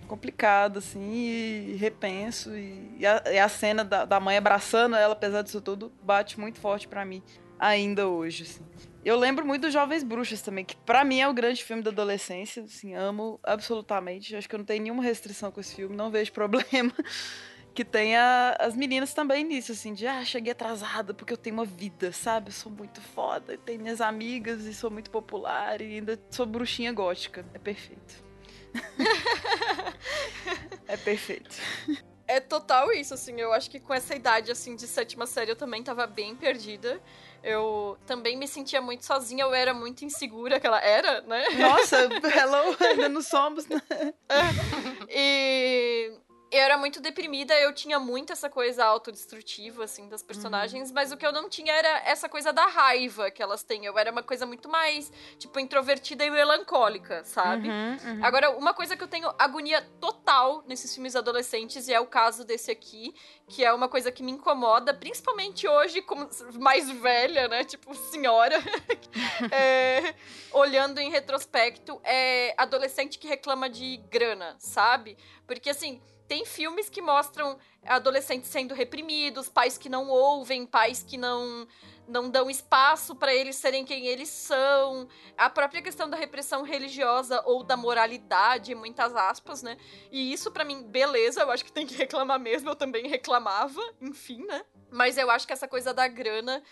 complicada, assim, e, repenso. E, e, a, e a, cena da, da mãe abraçando ela, apesar disso tudo, bate muito forte para mim ainda hoje, assim. Eu lembro muito dos Jovens Bruxas também, que para mim é o grande filme da adolescência, assim, amo absolutamente. Acho que eu não tenho nenhuma restrição com esse filme, não vejo problema. que tenha as meninas também nisso, assim, de ah, cheguei atrasada porque eu tenho uma vida, sabe? Eu sou muito foda, tenho minhas amigas e sou muito popular e ainda sou bruxinha gótica. É perfeito. é perfeito. É total isso, assim. Eu acho que com essa idade, assim, de sétima série, eu também tava bem perdida. Eu também me sentia muito sozinha, eu era muito insegura, que ela era, né? Nossa, hello, ainda não somos, né? e eu era muito deprimida, eu tinha muito essa coisa autodestrutiva, assim, das personagens, uhum. mas o que eu não tinha era essa coisa da raiva que elas têm. Eu era uma coisa muito mais, tipo, introvertida e melancólica, sabe? Uhum, uhum. Agora, uma coisa que eu tenho agonia total nesses filmes adolescentes, e é o caso desse aqui, que é uma coisa que me incomoda, principalmente hoje, como mais velha, né? Tipo, senhora, é, olhando em retrospecto, é adolescente que reclama de grana, sabe? Porque, assim tem filmes que mostram adolescentes sendo reprimidos, pais que não ouvem, pais que não não dão espaço para eles serem quem eles são. A própria questão da repressão religiosa ou da moralidade, muitas aspas, né? E isso para mim, beleza, eu acho que tem que reclamar mesmo, eu também reclamava, enfim, né? Mas eu acho que essa coisa da grana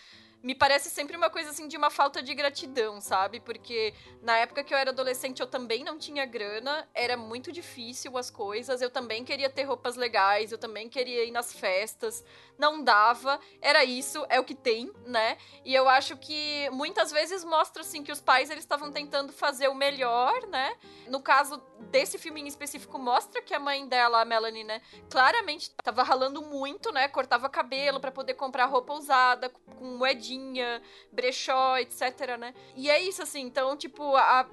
me parece sempre uma coisa assim de uma falta de gratidão, sabe? Porque na época que eu era adolescente eu também não tinha grana, era muito difícil as coisas, eu também queria ter roupas legais, eu também queria ir nas festas, não dava, era isso, é o que tem, né? E eu acho que muitas vezes mostra assim que os pais eles estavam tentando fazer o melhor, né? No caso desse filme em específico mostra que a mãe dela, a Melanie, né, claramente tava ralando muito, né? Cortava cabelo para poder comprar roupa usada com moedinha brechó, etc, né? E é isso, assim, então, tipo, a,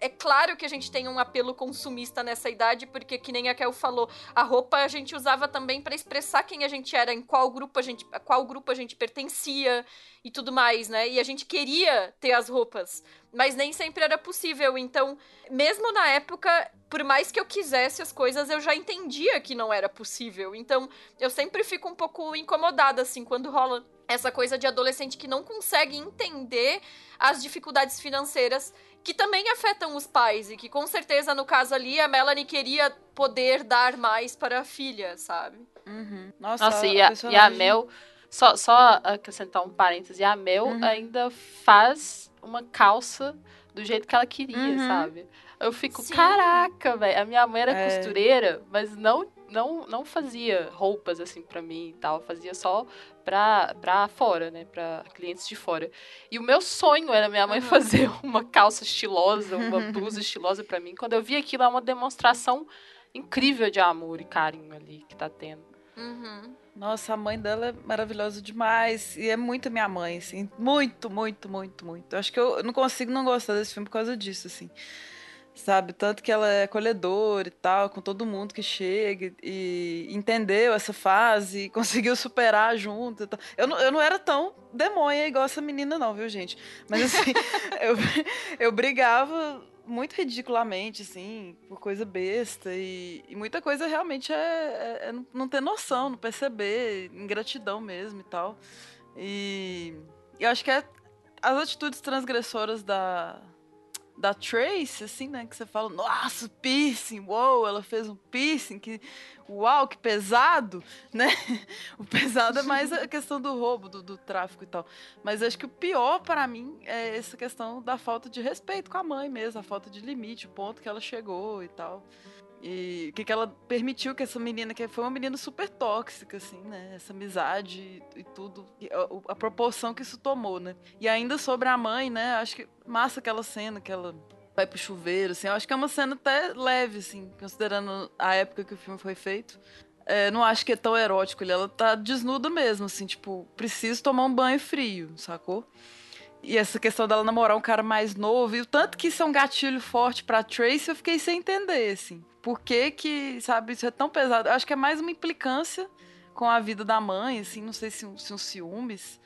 é claro que a gente tem um apelo consumista nessa idade, porque que nem a Kel falou, a roupa a gente usava também para expressar quem a gente era, em qual grupo a gente, a qual grupo a gente pertencia e tudo mais, né? E a gente queria ter as roupas, mas nem sempre era possível. Então, mesmo na época, por mais que eu quisesse as coisas, eu já entendia que não era possível. Então, eu sempre fico um pouco incomodada assim quando rola essa coisa de adolescente que não consegue entender as dificuldades financeiras que também afetam os pais e que com certeza no caso ali a Melanie queria poder dar mais para a filha, sabe? Uhum. Nossa, Nossa e, a, e a Mel, só, só acrescentar um parêntese, a Mel uhum. ainda faz uma calça do jeito que ela queria, uhum. sabe? Eu fico, Sim. caraca, velho, a minha mãe era é. costureira, mas não não, não fazia roupas assim para mim e tal, fazia só pra, pra fora, né, pra clientes de fora. E o meu sonho era minha mãe uhum. fazer uma calça estilosa, uma blusa estilosa para mim. Quando eu vi aquilo, é uma demonstração incrível de amor e carinho ali que tá tendo. Uhum. Nossa, a mãe dela é maravilhosa demais. E é muito minha mãe, assim. Muito, muito, muito, muito. Acho que eu não consigo não gostar desse filme por causa disso, assim sabe? Tanto que ela é acolhedora e tal, com todo mundo que chega e entendeu essa fase, conseguiu superar junto. Eu não, eu não era tão demônia igual essa menina, não, viu, gente? Mas assim, eu, eu brigava muito ridiculamente, assim, por coisa besta. E, e muita coisa realmente é, é, é, não ter noção, não perceber, ingratidão mesmo e tal. E eu acho que é as atitudes transgressoras da, da Trace, assim, né? Que você fala, nossa, piercing, uou, ela fez um piercing, que uau, que pesado, né? O pesado é mais a questão do roubo, do, do tráfico e tal. Mas acho que o pior para mim é essa questão da falta de respeito com a mãe mesmo, a falta de limite, o ponto que ela chegou e tal. E o que, que ela permitiu que essa menina, que foi uma menina super tóxica, assim, né? Essa amizade e, e tudo, e a, a, proporção que isso tomou, né? E ainda sobre a mãe, né? Acho que massa aquela cena que ela vai pro chuveiro, assim. Eu acho que é uma cena até leve, assim, considerando a época que o filme foi feito. É, não acho que é tão erótico. Ela tá desnuda mesmo, assim, tipo, preciso tomar um banho frio, sacou? E essa questão dela namorar um cara mais novo, e o tanto que isso é um gatilho forte pra Tracy, eu fiquei sem entender, assim. Por que que, sabe, isso é tão pesado? Eu acho que é mais uma implicância com a vida da mãe, assim, não sei se, se um ciúmes,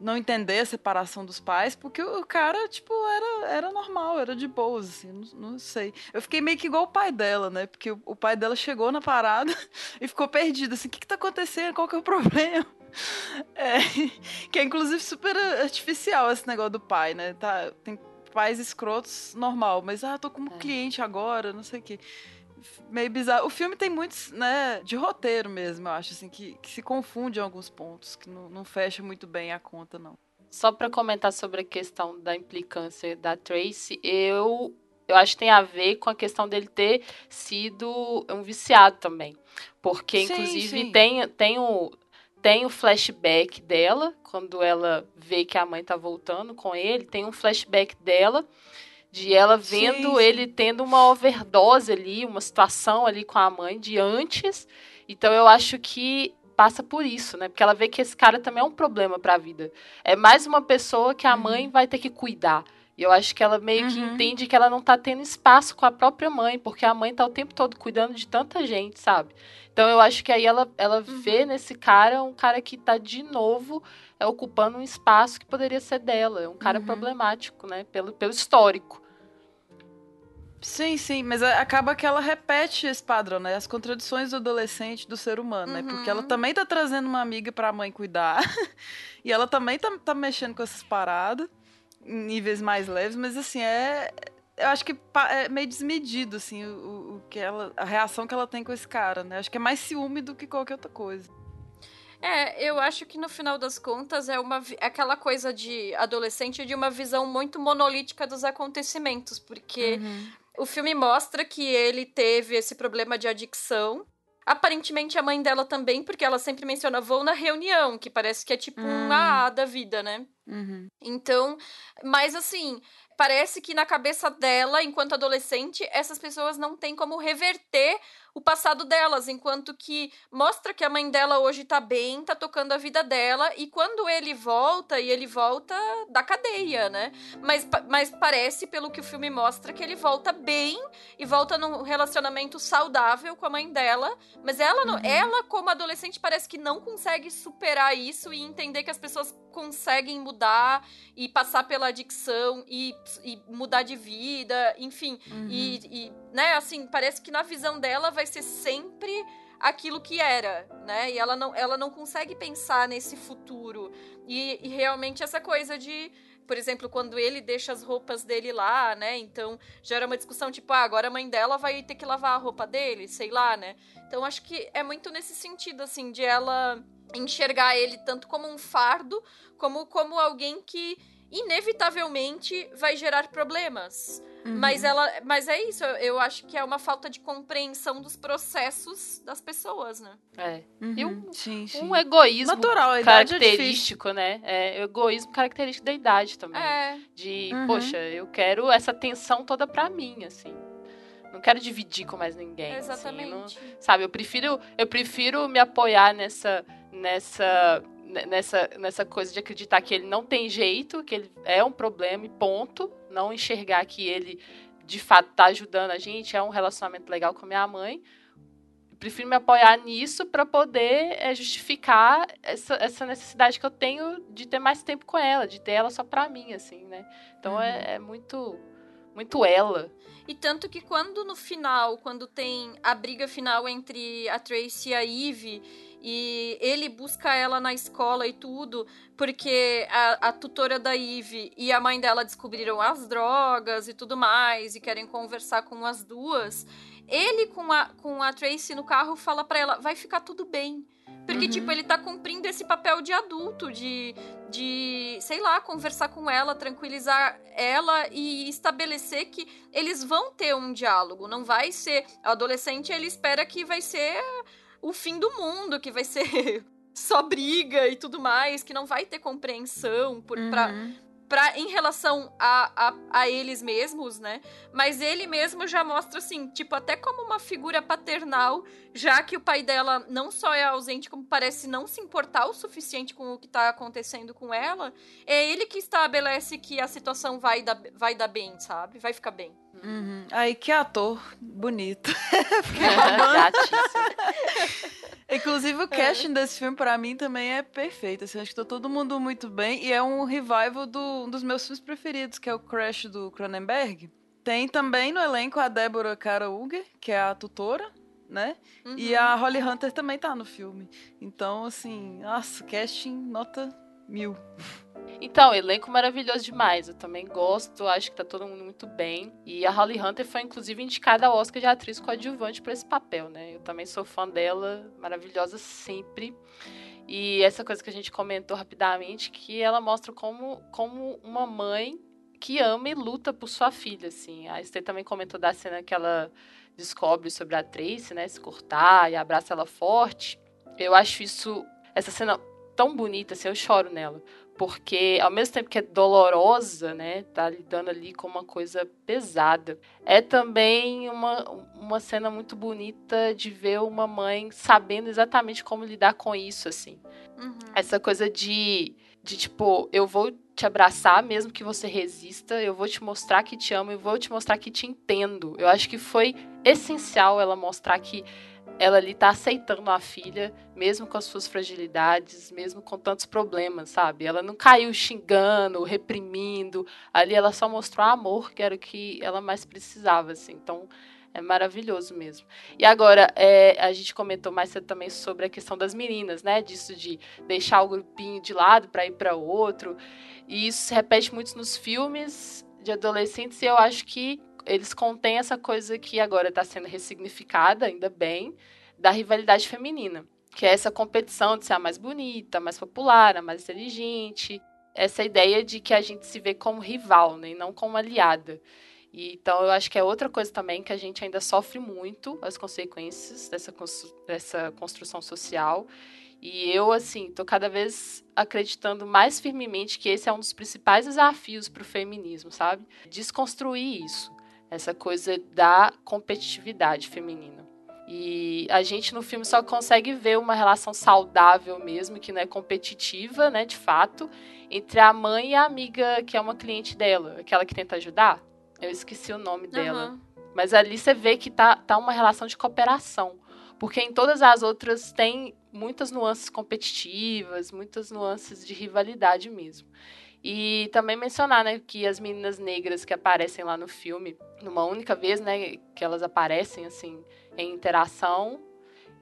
não entender a separação dos pais, porque o cara, tipo, era, era normal, era de boas, assim, não, não sei. Eu fiquei meio que igual o pai dela, né? Porque o, o pai dela chegou na parada e ficou perdido, assim, o que que tá acontecendo? Qual que é o problema? É, que é inclusive super artificial esse negócio do pai, né? Tá, tem pais escrotos normal, mas ah, tô como é. cliente agora, não sei o quê. Meio bizarro. O filme tem muitos, né, de roteiro mesmo, eu acho, assim, que, que se confunde em alguns pontos, que não, não fecha muito bem a conta, não. Só para comentar sobre a questão da implicância da Tracy, eu eu acho que tem a ver com a questão dele ter sido um viciado também. Porque, sim, inclusive, sim. Tem, tem o, tem o flashback dela, quando ela vê que a mãe tá voltando com ele, tem um flashback dela de ela vendo sim, ele tendo uma overdose ali, uma situação ali com a mãe de antes. Então eu acho que passa por isso, né? Porque ela vê que esse cara também é um problema para a vida. É mais uma pessoa que a uhum. mãe vai ter que cuidar. E eu acho que ela meio uhum. que entende que ela não tá tendo espaço com a própria mãe, porque a mãe tá o tempo todo cuidando de tanta gente, sabe? Então eu acho que aí ela, ela uhum. vê nesse cara um cara que tá de novo é, ocupando um espaço que poderia ser dela. É um cara uhum. problemático, né? Pelo, pelo histórico. Sim, sim, mas acaba que ela repete esse padrão, né? As contradições do adolescente, do ser humano, né? Porque ela uhum. também tá trazendo uma amiga pra mãe cuidar. e ela também tá, tá mexendo com essas paradas em níveis mais leves, mas assim, é. Eu acho que é meio desmedido, assim, o, o que ela. A reação que ela tem com esse cara, né? Acho que é mais ciúme do que qualquer outra coisa. É, eu acho que no final das contas é uma aquela coisa de adolescente de uma visão muito monolítica dos acontecimentos, porque uhum. O filme mostra que ele teve esse problema de adicção Aparentemente a mãe dela também, porque ela sempre menciona vou na reunião, que parece que é tipo hum. uma A da vida, né? Uhum. Então, mas assim, parece que na cabeça dela, enquanto adolescente, essas pessoas não têm como reverter o passado delas, enquanto que mostra que a mãe dela hoje tá bem, tá tocando a vida dela, e quando ele volta, e ele volta da cadeia, né? Mas, mas parece, pelo que o filme mostra, que ele volta bem e volta num relacionamento saudável com a mãe dela, mas ela, uhum. ela como adolescente, parece que não consegue superar isso e entender que as pessoas conseguem mudar e passar pela adicção e, e mudar de vida, enfim, uhum. e, e, né, assim, parece que na visão dela vai ser sempre aquilo que era, né? E ela não, ela não consegue pensar nesse futuro. E, e realmente essa coisa de por exemplo, quando ele deixa as roupas dele lá, né? Então gera uma discussão tipo, ah, agora a mãe dela vai ter que lavar a roupa dele, sei lá, né? Então acho que é muito nesse sentido, assim, de ela enxergar ele tanto como um fardo, como como alguém que inevitavelmente vai gerar problemas. Uhum. Mas ela, mas é isso, eu, eu, acho que é uma falta de compreensão dos processos das pessoas, né? É. Uhum. E um, sim, sim. um egoísmo Natural, é característico, é né? É, egoísmo característico da idade também. É. De, uhum. poxa, eu quero essa atenção toda pra mim, assim. Não quero dividir com mais ninguém. Exatamente. Assim, não, sabe, eu prefiro, eu prefiro me apoiar nessa nessa nessa, nessa coisa de acreditar que ele não tem jeito, que ele é um problema e ponto. Não enxergar que ele de fato está ajudando a gente, é um relacionamento legal com minha mãe. prefiro me apoiar nisso para poder é, justificar essa, essa necessidade que eu tenho de ter mais tempo com ela, de ter ela só para mim, assim, né? Então uhum. é, é muito muito ela. E tanto que quando no final, quando tem a briga final entre a Tracy e a Eve, e ele busca ela na escola e tudo, porque a, a tutora da Eve e a mãe dela descobriram as drogas e tudo mais, e querem conversar com as duas. Ele com a, com a Tracy no carro fala para ela: vai ficar tudo bem. Porque, uhum. tipo, ele tá cumprindo esse papel de adulto, de, de, sei lá, conversar com ela, tranquilizar ela e estabelecer que eles vão ter um diálogo. Não vai ser. O adolescente, ele espera que vai ser o fim do mundo, que vai ser só briga e tudo mais, que não vai ter compreensão por, uhum. pra, pra, em relação a, a, a, eles mesmos, né? Mas ele mesmo já mostra, assim, tipo, até como uma figura paternal, já que o pai dela não só é ausente, como parece não se importar o suficiente com o que tá acontecendo com ela, é ele que estabelece que a situação vai dar, vai dar bem, sabe? Vai ficar bem. Uhum. Aí, que ator bonito. Inclusive, o casting é. desse filme, para mim, também é perfeito. Assim, acho que tá todo mundo muito bem. E é um revival do, um dos meus filmes preferidos, que é o Crash do Cronenberg. Tem também no elenco a Débora Cara Uger, que é a tutora, né? Uhum. E a Holly Hunter também tá no filme. Então, assim, nossa, casting nota mil. Então, elenco maravilhoso demais. Eu também gosto, acho que tá todo mundo muito bem. E a Holly Hunter foi, inclusive, indicada ao Oscar de atriz coadjuvante para esse papel, né? Eu também sou fã dela, maravilhosa sempre. E essa coisa que a gente comentou rapidamente, que ela mostra como, como uma mãe que ama e luta por sua filha, assim. A Esther também comentou da cena que ela descobre sobre a Tracy, né? Se cortar e abraça ela forte. Eu acho isso, essa cena tão bonita, assim, eu choro nela porque ao mesmo tempo que é dolorosa, né, tá lidando ali com uma coisa pesada. É também uma, uma cena muito bonita de ver uma mãe sabendo exatamente como lidar com isso, assim. Uhum. Essa coisa de, de, tipo, eu vou te abraçar mesmo que você resista, eu vou te mostrar que te amo, eu vou te mostrar que te entendo. Eu acho que foi essencial ela mostrar que ela ali tá aceitando a filha, mesmo com as suas fragilidades, mesmo com tantos problemas, sabe? Ela não caiu xingando, reprimindo. Ali ela só mostrou amor, que era o que ela mais precisava, assim. Então, é maravilhoso mesmo. E agora, é, a gente comentou mais cedo também sobre a questão das meninas, né? Disso de deixar o grupinho de lado para ir para outro. E isso se repete muito nos filmes de adolescentes, e eu acho que eles contêm essa coisa que agora está sendo ressignificada, ainda bem, da rivalidade feminina, que é essa competição de ser a mais bonita, a mais popular, a mais inteligente, essa ideia de que a gente se vê como rival, né, e não como aliada. E, então, eu acho que é outra coisa também que a gente ainda sofre muito as consequências dessa, dessa construção social. E eu, assim, tô cada vez acreditando mais firmemente que esse é um dos principais desafios para o feminismo, sabe? Desconstruir isso essa coisa da competitividade feminina. E a gente no filme só consegue ver uma relação saudável mesmo, que não é competitiva, né, de fato, entre a mãe e a amiga que é uma cliente dela, aquela que tenta ajudar. Eu esqueci o nome dela. Uhum. Mas ali você vê que tá, tá uma relação de cooperação. Porque em todas as outras tem muitas nuances competitivas, muitas nuances de rivalidade mesmo. E também mencionar, né, que as meninas negras que aparecem lá no filme, numa única vez, né, que elas aparecem, assim, em interação,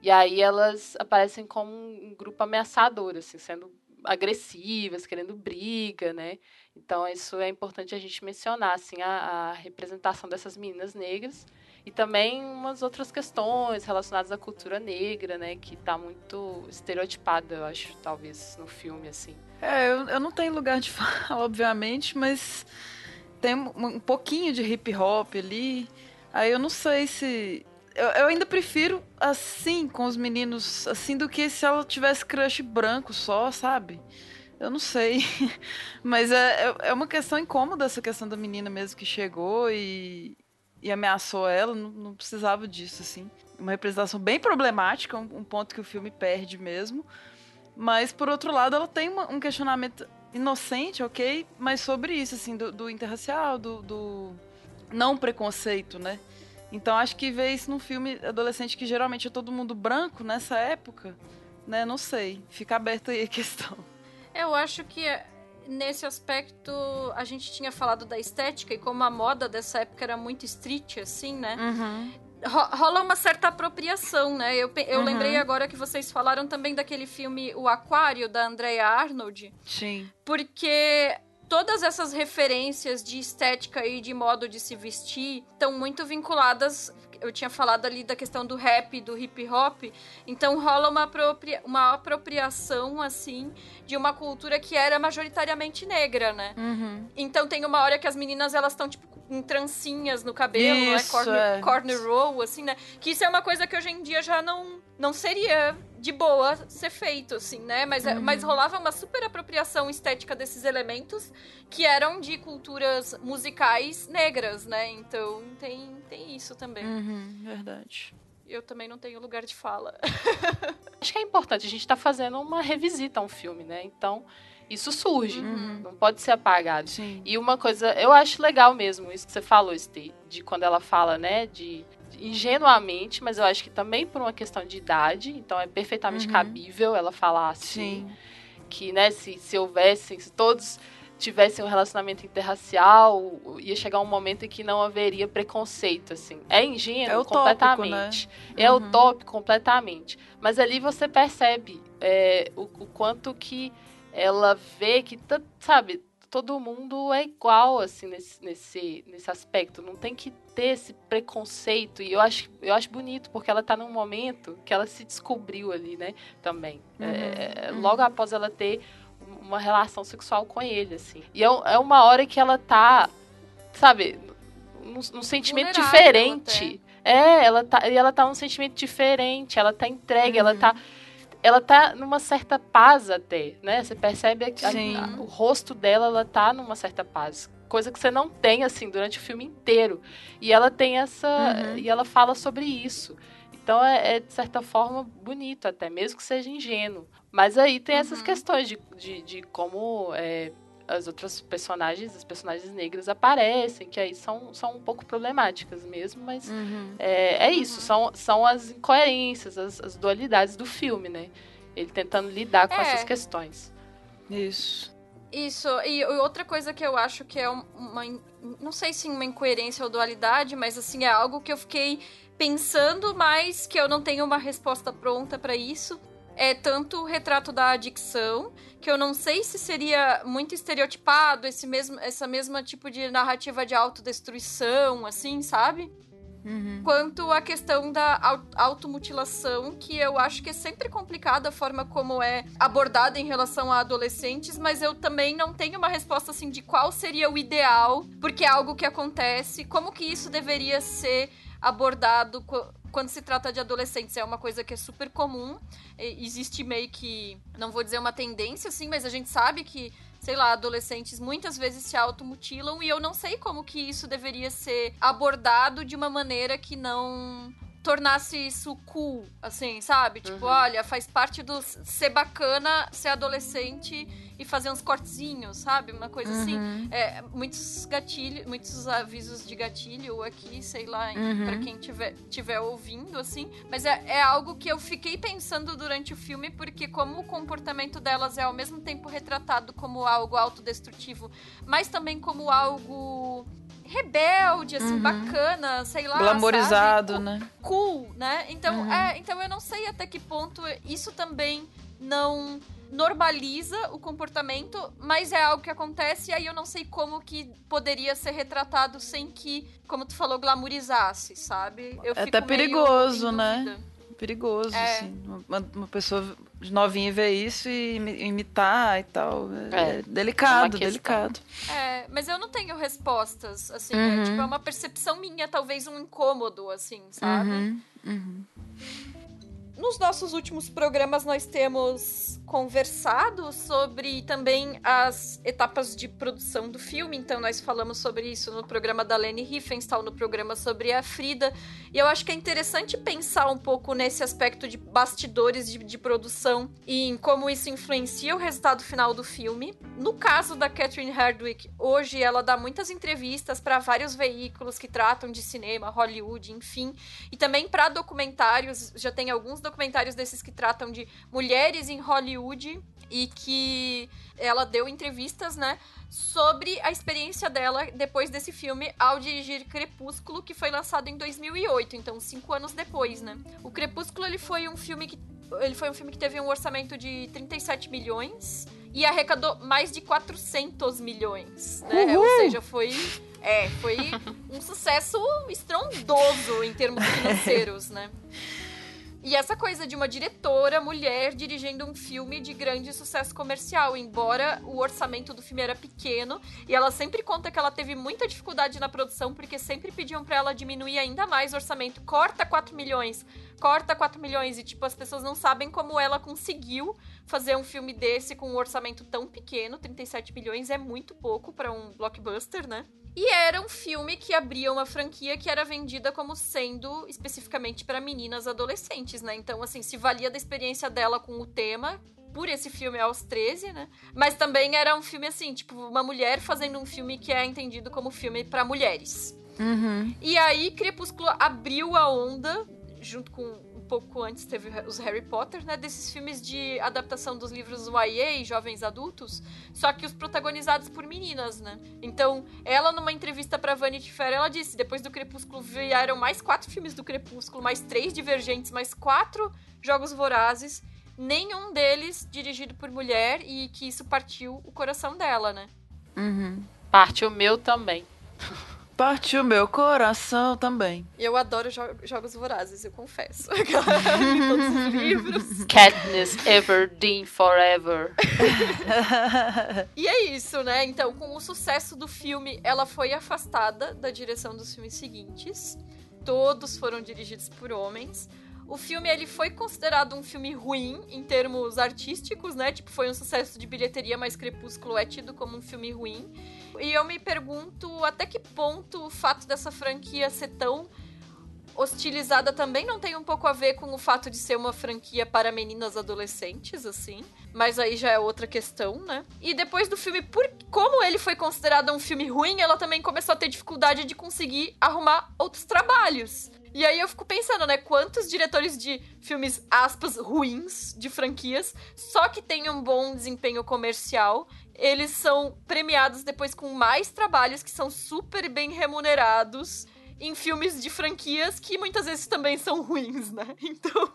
e aí elas aparecem como um grupo ameaçador, assim, sendo agressivas, querendo briga, né? Então, isso é importante a gente mencionar, assim, a, a representação dessas meninas negras. E também umas outras questões relacionadas à cultura negra, né? Que tá muito estereotipada, eu acho, talvez, no filme, assim. É, eu, eu não tenho lugar de fala, obviamente, mas tem um, um pouquinho de hip hop ali. Aí eu não sei se. Eu, eu, ainda prefiro assim com os meninos, assim, do que se ela tivesse crush branco só, sabe? Eu não sei. Mas é, é, é uma questão incômoda essa questão da menina mesmo que chegou e, e ameaçou ela. Não, não precisava disso, assim. Uma representação bem problemática, um, um, ponto que o filme perde mesmo. Mas, por outro lado, ela tem uma, um questionamento inocente, ok? Mas sobre isso, assim, do, do interracial, do, do não preconceito, né? Então acho que ver isso num filme adolescente que geralmente é todo mundo branco nessa época, né? Não sei. Fica aberta aí a questão. Eu acho que nesse aspecto a gente tinha falado da estética e como a moda dessa época era muito street, assim, né? Uhum. Rola uma certa apropriação, né? Eu, eu uhum. lembrei agora que vocês falaram também daquele filme O Aquário, da Andrea Arnold. Sim. Porque todas essas referências de estética e de modo de se vestir estão muito vinculadas. Eu tinha falado ali da questão do rap, do hip hop. Então rola uma, apropria uma apropriação, assim, de uma cultura que era majoritariamente negra, né? Uhum. Então tem uma hora que as meninas elas estão, tipo, em trancinhas no cabelo, né? isso, né? Corner, é. corner roll, assim, né? Que isso é uma coisa que hoje em dia já não, não seria de boa ser feito, assim, né? Mas, uhum. mas rolava uma super apropriação estética desses elementos que eram de culturas musicais negras, né? Então tem, tem isso também. Uhum, verdade. Eu também não tenho lugar de fala. Acho que é importante, a gente tá fazendo uma revisita a um filme, né? Então, isso surge, uhum. não pode ser apagado. Sim. E uma coisa, eu acho legal mesmo, isso que você falou, Steve, de quando ela fala, né, de ingenuamente, mas eu acho que também por uma questão de idade, então é perfeitamente uhum. cabível ela falar assim. Sim. Que, né, se, se houvessem, se todos tivessem um relacionamento interracial, ia chegar um momento em que não haveria preconceito, assim. É ingênuo é completamente. Tópico, né? É uhum. utópico completamente. Mas ali você percebe é, o, o quanto que ela vê que, sabe, todo mundo é igual, assim, nesse, nesse, nesse aspecto. Não tem que ter esse preconceito. E eu acho, eu acho bonito, porque ela tá num momento que ela se descobriu ali, né? Também. Uhum, é, uhum. Logo após ela ter uma relação sexual com ele, assim. E é, é uma hora que ela tá, sabe, num, num sentimento diferente. Até. É, ela tá, e ela tá num sentimento diferente, ela tá entregue, uhum. ela tá ela tá numa certa paz até, né? Você percebe a, a, o rosto dela, ela tá numa certa paz. Coisa que você não tem, assim, durante o filme inteiro. E ela tem essa. Uhum. E ela fala sobre isso. Então é, é, de certa forma, bonito até, mesmo que seja ingênuo. Mas aí tem uhum. essas questões de, de, de como é, as outras personagens, as personagens negras aparecem, que aí são, são um pouco problemáticas mesmo, mas uhum. é, é isso, são, são as incoerências, as, as dualidades do filme, né? Ele tentando lidar com é. essas questões. Isso. Isso, e outra coisa que eu acho que é uma. Não sei se uma incoerência ou dualidade, mas assim, é algo que eu fiquei pensando, mas que eu não tenho uma resposta pronta para isso é tanto o retrato da adicção, que eu não sei se seria muito estereotipado esse mesmo, essa mesma tipo de narrativa de autodestruição, assim, sabe? Uhum. Quanto a questão da automutilação, que eu acho que é sempre complicada a forma como é abordada em relação a adolescentes, mas eu também não tenho uma resposta assim de qual seria o ideal, porque é algo que acontece, como que isso deveria ser abordado quando se trata de adolescentes. É uma coisa que é super comum. Existe meio que, não vou dizer uma tendência, assim, mas a gente sabe que, sei lá, adolescentes muitas vezes se automutilam e eu não sei como que isso deveria ser abordado de uma maneira que não tornasse isso cool, assim, sabe? Tipo, uhum. olha, faz parte do ser bacana ser adolescente e fazer uns cortezinhos, sabe? Uma coisa assim. uhum. assim. É, muitos gatilhos, muitos avisos de gatilho aqui, sei lá, uhum. para quem tiver, tiver ouvindo, assim. Mas é, é algo que eu fiquei pensando durante o filme, porque como o comportamento delas é ao mesmo tempo retratado como algo autodestrutivo, mas também como algo rebelde, assim, uhum. bacana, sei lá. Glamorizado, sabe? né? Cool, né? Então, uhum. é, então eu não sei até que ponto isso também não normaliza o comportamento, mas é algo que acontece e aí eu não sei como que poderia ser retratado sem que, como tu falou, glamorizasse, sabe? Eu é até perigoso, né? Perigoso, é. assim. Uma, uma, pessoa novinha ver isso e imitar e tal. É, é delicado, é delicado. É, mas eu não tenho respostas, assim. É, uhum. É, tipo, é uma percepção minha, talvez um incômodo, assim, sabe? Uhum. Uhum. Nos nossos últimos programas, nós temos conversado sobre também as etapas de produção do filme. Então, nós falamos sobre isso no programa da Leni Riefenstahl, no programa sobre a Frida. E eu acho que é interessante pensar um pouco nesse aspecto de bastidores de, de produção e em como isso influencia o resultado final do filme. No caso da Catherine Hardwicke, hoje ela dá muitas entrevistas para vários veículos que tratam de cinema, Hollywood, enfim, e também para documentários. Já tem alguns documentários desses que tratam de mulheres em Hollywood e que ela deu entrevistas, né, sobre a experiência dela depois desse filme ao dirigir Crepúsculo, que foi lançado em 2008, então cinco anos depois, né. O Crepúsculo ele foi um filme que ele foi um filme que teve um orçamento de 37 milhões e arrecadou mais de 400 milhões, né? Ou seja, foi é, foi um sucesso estrondoso em termos financeiros, né? E essa coisa de uma diretora mulher dirigindo um filme de grande sucesso comercial, embora o orçamento do filme era pequeno, e ela sempre conta que ela teve muita dificuldade na produção porque sempre pediam para ela diminuir ainda mais o orçamento, corta 4 milhões, corta 4 milhões e tipo as pessoas não sabem como ela conseguiu fazer um filme desse com um orçamento tão pequeno, 37 milhões é muito pouco para um blockbuster, né? E era um filme que abria uma franquia que era vendida como sendo especificamente para meninas adolescentes, né? Então, assim, se valia da experiência dela com o tema, por esse filme aos 13, né? Mas também era um filme assim, tipo, uma mulher fazendo um filme que é entendido como filme para mulheres. Uhum. E aí, Crepúsculo abriu a onda, junto com pouco antes teve os Harry Potter, né? Desses filmes de adaptação dos livros YA, jovens adultos, só que os protagonizados por meninas, né? Então, ela numa entrevista para Vanity Fair, ela disse: depois do Crepúsculo vieram mais quatro filmes do Crepúsculo, mais três Divergentes, mais quatro Jogos Vorazes, nenhum deles dirigido por mulher e que isso partiu o coração dela, né? Uhum. Parte o meu também. Partiu meu coração também. Eu adoro jo jogos vorazes, eu confesso. todos os livros. Katniss Everdeen Forever. e é isso, né? Então, com o sucesso do filme, ela foi afastada da direção dos filmes seguintes. Todos foram dirigidos por homens. O filme ele foi considerado um filme ruim em termos artísticos, né? Tipo, foi um sucesso de bilheteria, mas Crepúsculo é tido como um filme ruim. E eu me pergunto até que ponto o fato dessa franquia ser tão hostilizada também não tem um pouco a ver com o fato de ser uma franquia para meninas adolescentes, assim. Mas aí já é outra questão, né? E depois do filme, por como ele foi considerado um filme ruim, ela também começou a ter dificuldade de conseguir arrumar outros trabalhos. E aí eu fico pensando, né? Quantos diretores de filmes, aspas, ruins, de franquias, só que tem um bom desempenho comercial, eles são premiados depois com mais trabalhos que são super bem remunerados em filmes de franquias que muitas vezes também são ruins, né? Então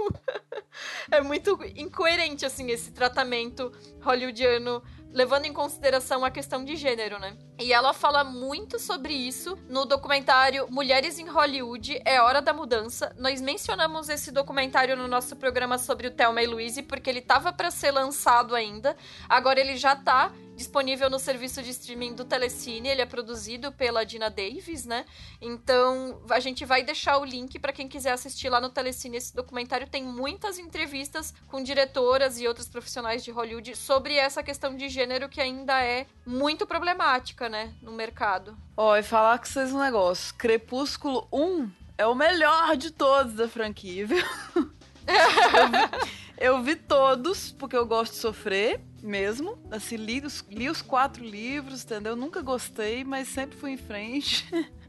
é muito incoerente assim esse tratamento hollywoodiano levando em consideração a questão de gênero, né? E ela fala muito sobre isso no documentário Mulheres em Hollywood é hora da mudança. Nós mencionamos esse documentário no nosso programa sobre o Thelma e Louise porque ele tava para ser lançado ainda. Agora ele já tá disponível no serviço de streaming do Telecine. Ele é produzido pela Dina Davis, né? Então a gente vai deixar o link para quem quiser assistir lá no Telecine esse documentário. Tem muitas entrevistas com diretoras e outros profissionais de Hollywood sobre essa questão de gênero que ainda é muito problemática, né, no mercado. Ó, oh, e falar com vocês um negócio: Crepúsculo 1 é o melhor de todos da franquia, viu? eu, vi, eu vi todos, porque eu gosto de sofrer mesmo. Assim, li os, li os quatro livros, entendeu? Nunca gostei, mas sempre fui em frente.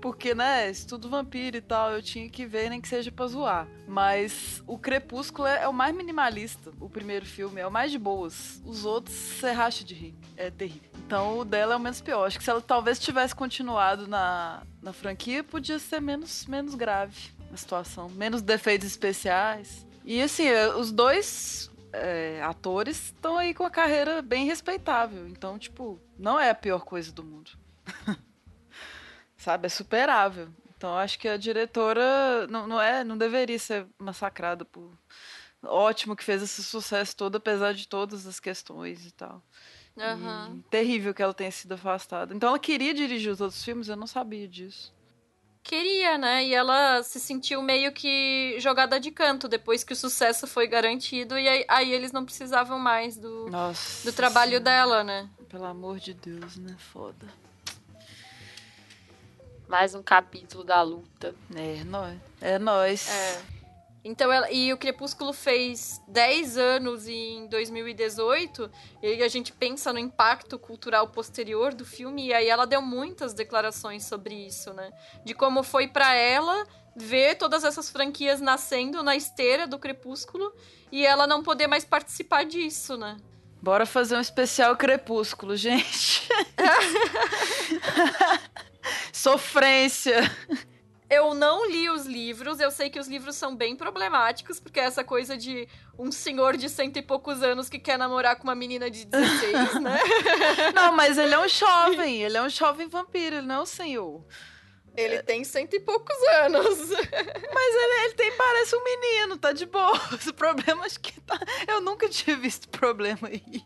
Porque, né, estudo vampiro e tal, eu tinha que ver, nem que seja pra zoar. Mas o Crepúsculo é, é o mais minimalista, o primeiro filme, é o mais de boas. Os outros, você racha de rir. É terrível. Então o dela é o menos pior. Acho que se ela talvez tivesse continuado na, na franquia, podia ser menos, menos grave a situação. Menos defeitos especiais. E assim, os dois é, atores estão aí com a carreira bem respeitável. Então, tipo, não é a pior coisa do mundo. Sabe? É superável. Então, acho que a diretora não, não, é, não deveria ser massacrada por. Ótimo que fez esse sucesso todo, apesar de todas as questões e tal. Uhum. E terrível que ela tenha sido afastada. Então, ela queria dirigir os outros filmes, eu não sabia disso. Queria, né? E ela se sentiu meio que jogada de canto depois que o sucesso foi garantido e aí, aí eles não precisavam mais do, Nossa do trabalho Senhora. dela, né? Pelo amor de Deus, né? Foda. Mais um capítulo da luta. É nóis. É nóis. É. Então ela, e o Crepúsculo fez 10 anos em 2018, e a gente pensa no impacto cultural posterior do filme, e aí ela deu muitas declarações sobre isso, né? De como foi para ela ver todas essas franquias nascendo na esteira do Crepúsculo e ela não poder mais participar disso, né? Bora fazer um especial Crepúsculo, gente. Sofrência. Eu não li os livros, eu sei que os livros são bem problemáticos, porque é essa coisa de um senhor de cento e poucos anos que quer namorar com uma menina de 16, né? Não, mas ele é um jovem. Ele é um jovem vampiro, ele não é um senhor. Ele tem cento e poucos anos. Mas ele, ele tem, parece um menino, tá de boa. O problema acho que tá. Eu nunca tinha visto problema aí.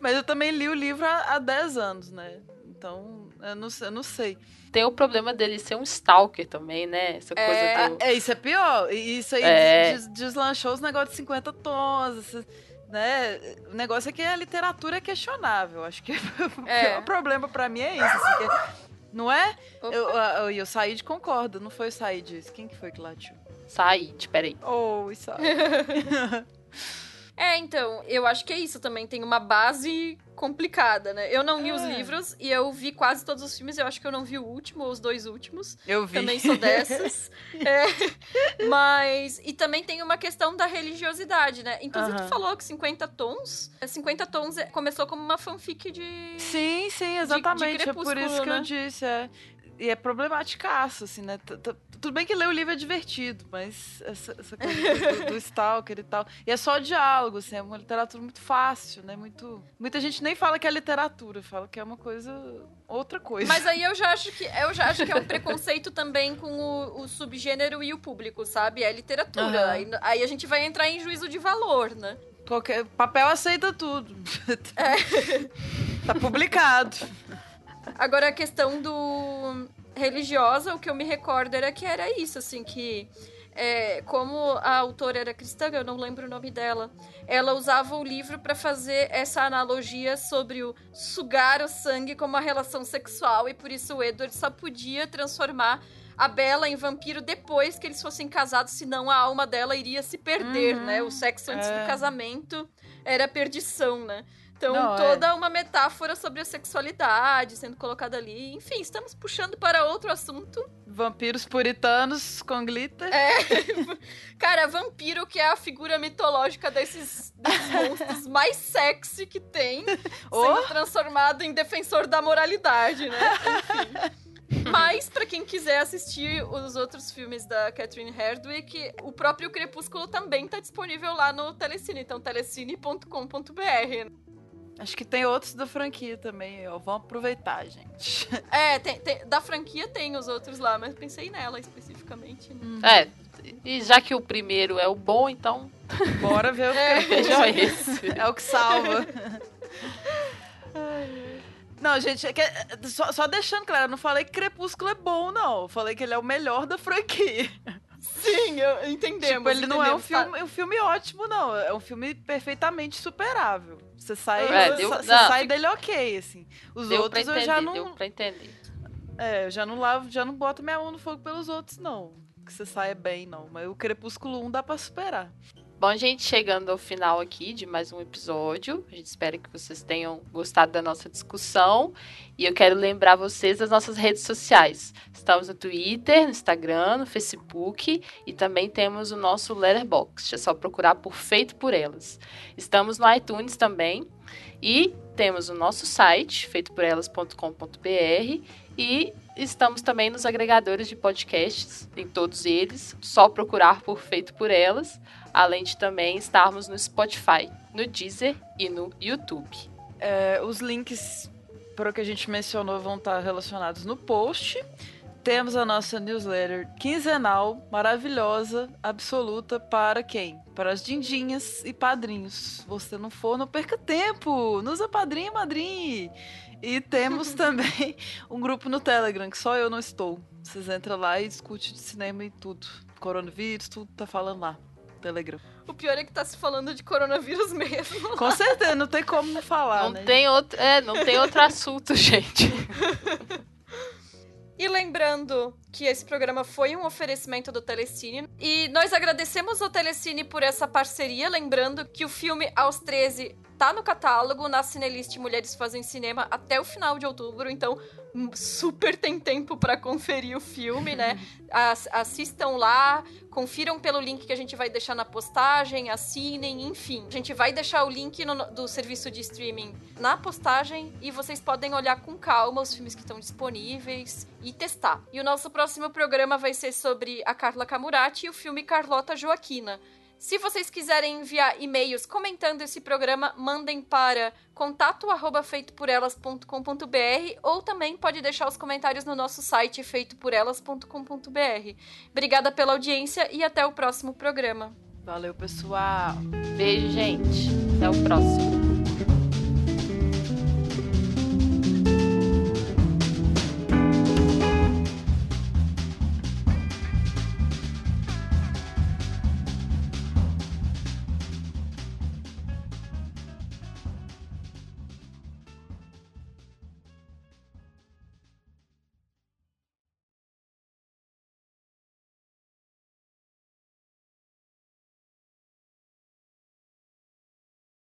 Mas eu também li o livro há, há 10 anos, né? Então, eu não, eu não sei. Tem o problema dele ser um stalker também, né? Essa coisa É. do. É, isso é pior. Isso aí É. des- deslanchou os negócios de 50 tons. esse- Né? O negócio é que a literatura é questionável. Acho que o É. pior problema pra mim é isso. assim, que- não é? Eu, eu, eu Said concorda, não foi o Said isso. Quem que foi que latiu? Said, peraí. Oh, Said. É, então, eu acho que é isso também. Tem uma base complicada, né? Eu não li os É. livros e eu vi quase todos os filmes. Eu acho que eu não vi o último ou os dois últimos. Eu vi. Também sou dessas. É, mas. E também tem uma questão da religiosidade, né? Inclusive, Aham. tu falou que 50 tons. é, 50 tons é- começou como uma fanfic de. Sim, sim, exatamente. é por isso que né? eu disse. É. E é problematicaço, assim, né? T- t- Tudo bem que ler o livro é divertido, mas essa, essa coisa do, do, Stalker e tal. E é só diálogo, assim, é uma literatura muito fácil, né? Muito. Muita gente nem fala que é literatura, fala que é uma coisa. outra coisa. Mas aí eu já acho que eu já acho que é um preconceito também com o, o subgênero e o público, sabe? É literatura. Aham. Aí, aí a gente vai entrar em juízo de valor, né? Qualquer papel aceita tudo. tá publicado. Agora a questão do religiosa, o que eu me recordo era que era isso, assim, que é, como a autora era cristã, eu não lembro o nome dela, ela usava o livro para fazer essa analogia sobre o sugar o sangue como uma relação sexual e por isso o Edward só podia transformar a Bella em vampiro depois que eles fossem casados, senão a alma dela iria se perder, Uhum, né? O sexo antes é. do casamento era perdição, né? Então, Não, é. toda uma metáfora sobre a sexualidade sendo colocada ali. Enfim, estamos puxando para outro assunto. Vampiros puritanos com glitter. É. Cara, vampiro, que é a figura mitológica desses, desses monstros mais sexy que tem, Oh. sendo transformado em defensor da moralidade, né? Enfim. Mas, pra quem quiser assistir os outros filmes da Catherine Hardwicke, o próprio Crepúsculo também tá disponível lá no Telecine, então telecine.com.br. Acho que tem outros da franquia também, ó. Vamos aproveitar, gente. É, tem- tem- da franquia tem os outros lá, mas pensei nela especificamente. Hum. Né? É, e já que o primeiro é o bom, então Bora ver o É. que vejam esse. É o que salva. Não, gente, é que- só, só deixando claro, eu não falei que Crepúsculo é bom, não. Eu falei que ele é o melhor da franquia. Sim, eu, entendemos. tipo, ele não é um entendemos, tá? filme, um filme ótimo, não. É um filme perfeitamente superável. Você sai, É, deu- você não, sai dele ok, assim. Os Deu outros entender, eu já deu não. pra entender. É, eu já não lavo, já não boto minha mão no fogo pelos outros, não. Que você saia bem, não. Mas o Crepúsculo 1 dá pra superar. Bom, gente, chegando ao final aqui de mais um episódio. A gente espera que vocês tenham gostado da nossa discussão. E eu quero lembrar vocês das nossas redes sociais. Estamos no Twitter, no Instagram, no Facebook e também temos o nosso Letterboxd. É só procurar por Feito por Elas. Estamos no iTunes também. E temos o nosso site, feitoporelas.com.br. E estamos também nos agregadores de podcasts, em todos eles. Só procurar por Feito por Elas. Além de também estarmos no Spotify, no Deezer e no YouTube. É, os links para o que a gente mencionou vão estar relacionados no post. Temos a nossa newsletter quinzenal, maravilhosa, absoluta, para quem? Para as dindinhas e padrinhos. Se você não for, não perca tempo! Nos usa padrinho, madrinho! E temos também um grupo no Telegram, que só eu não estou. Vocês entram lá e discutem de cinema e tudo. Coronavírus, tudo tá falando lá. Telegram. O pior é que tá se falando de coronavírus mesmo. Com certeza, não tem como não falar, Não né? tem outro, é, não tem outro assunto, gente. E lembrando que esse programa foi um oferecimento do Telecine. E nós agradecemos ao Telecine por essa parceria. Lembrando que o filme Aos 13 tá no catálogo, na Cinelist Mulheres Fazem Cinema até o final de outubro. Então, hum, super tem tempo para conferir o filme, né? As- assistam lá, confiram pelo link que a gente vai deixar na postagem, assinem, enfim. A gente vai deixar o link no- do serviço de streaming na postagem e vocês podem olhar com calma os filmes que estão disponíveis e testar. E o nosso próximo programa vai ser sobre a Carla Camurati e o filme Carlota Joaquina. Se vocês quiserem enviar e-mails comentando esse programa, mandem para contato@feitoporelas.com.br ou também pode deixar os comentários no nosso site feitoporelas.com.br. Obrigada pela audiência e até o próximo programa. Valeu, pessoal! Beijo, gente. Até o próximo.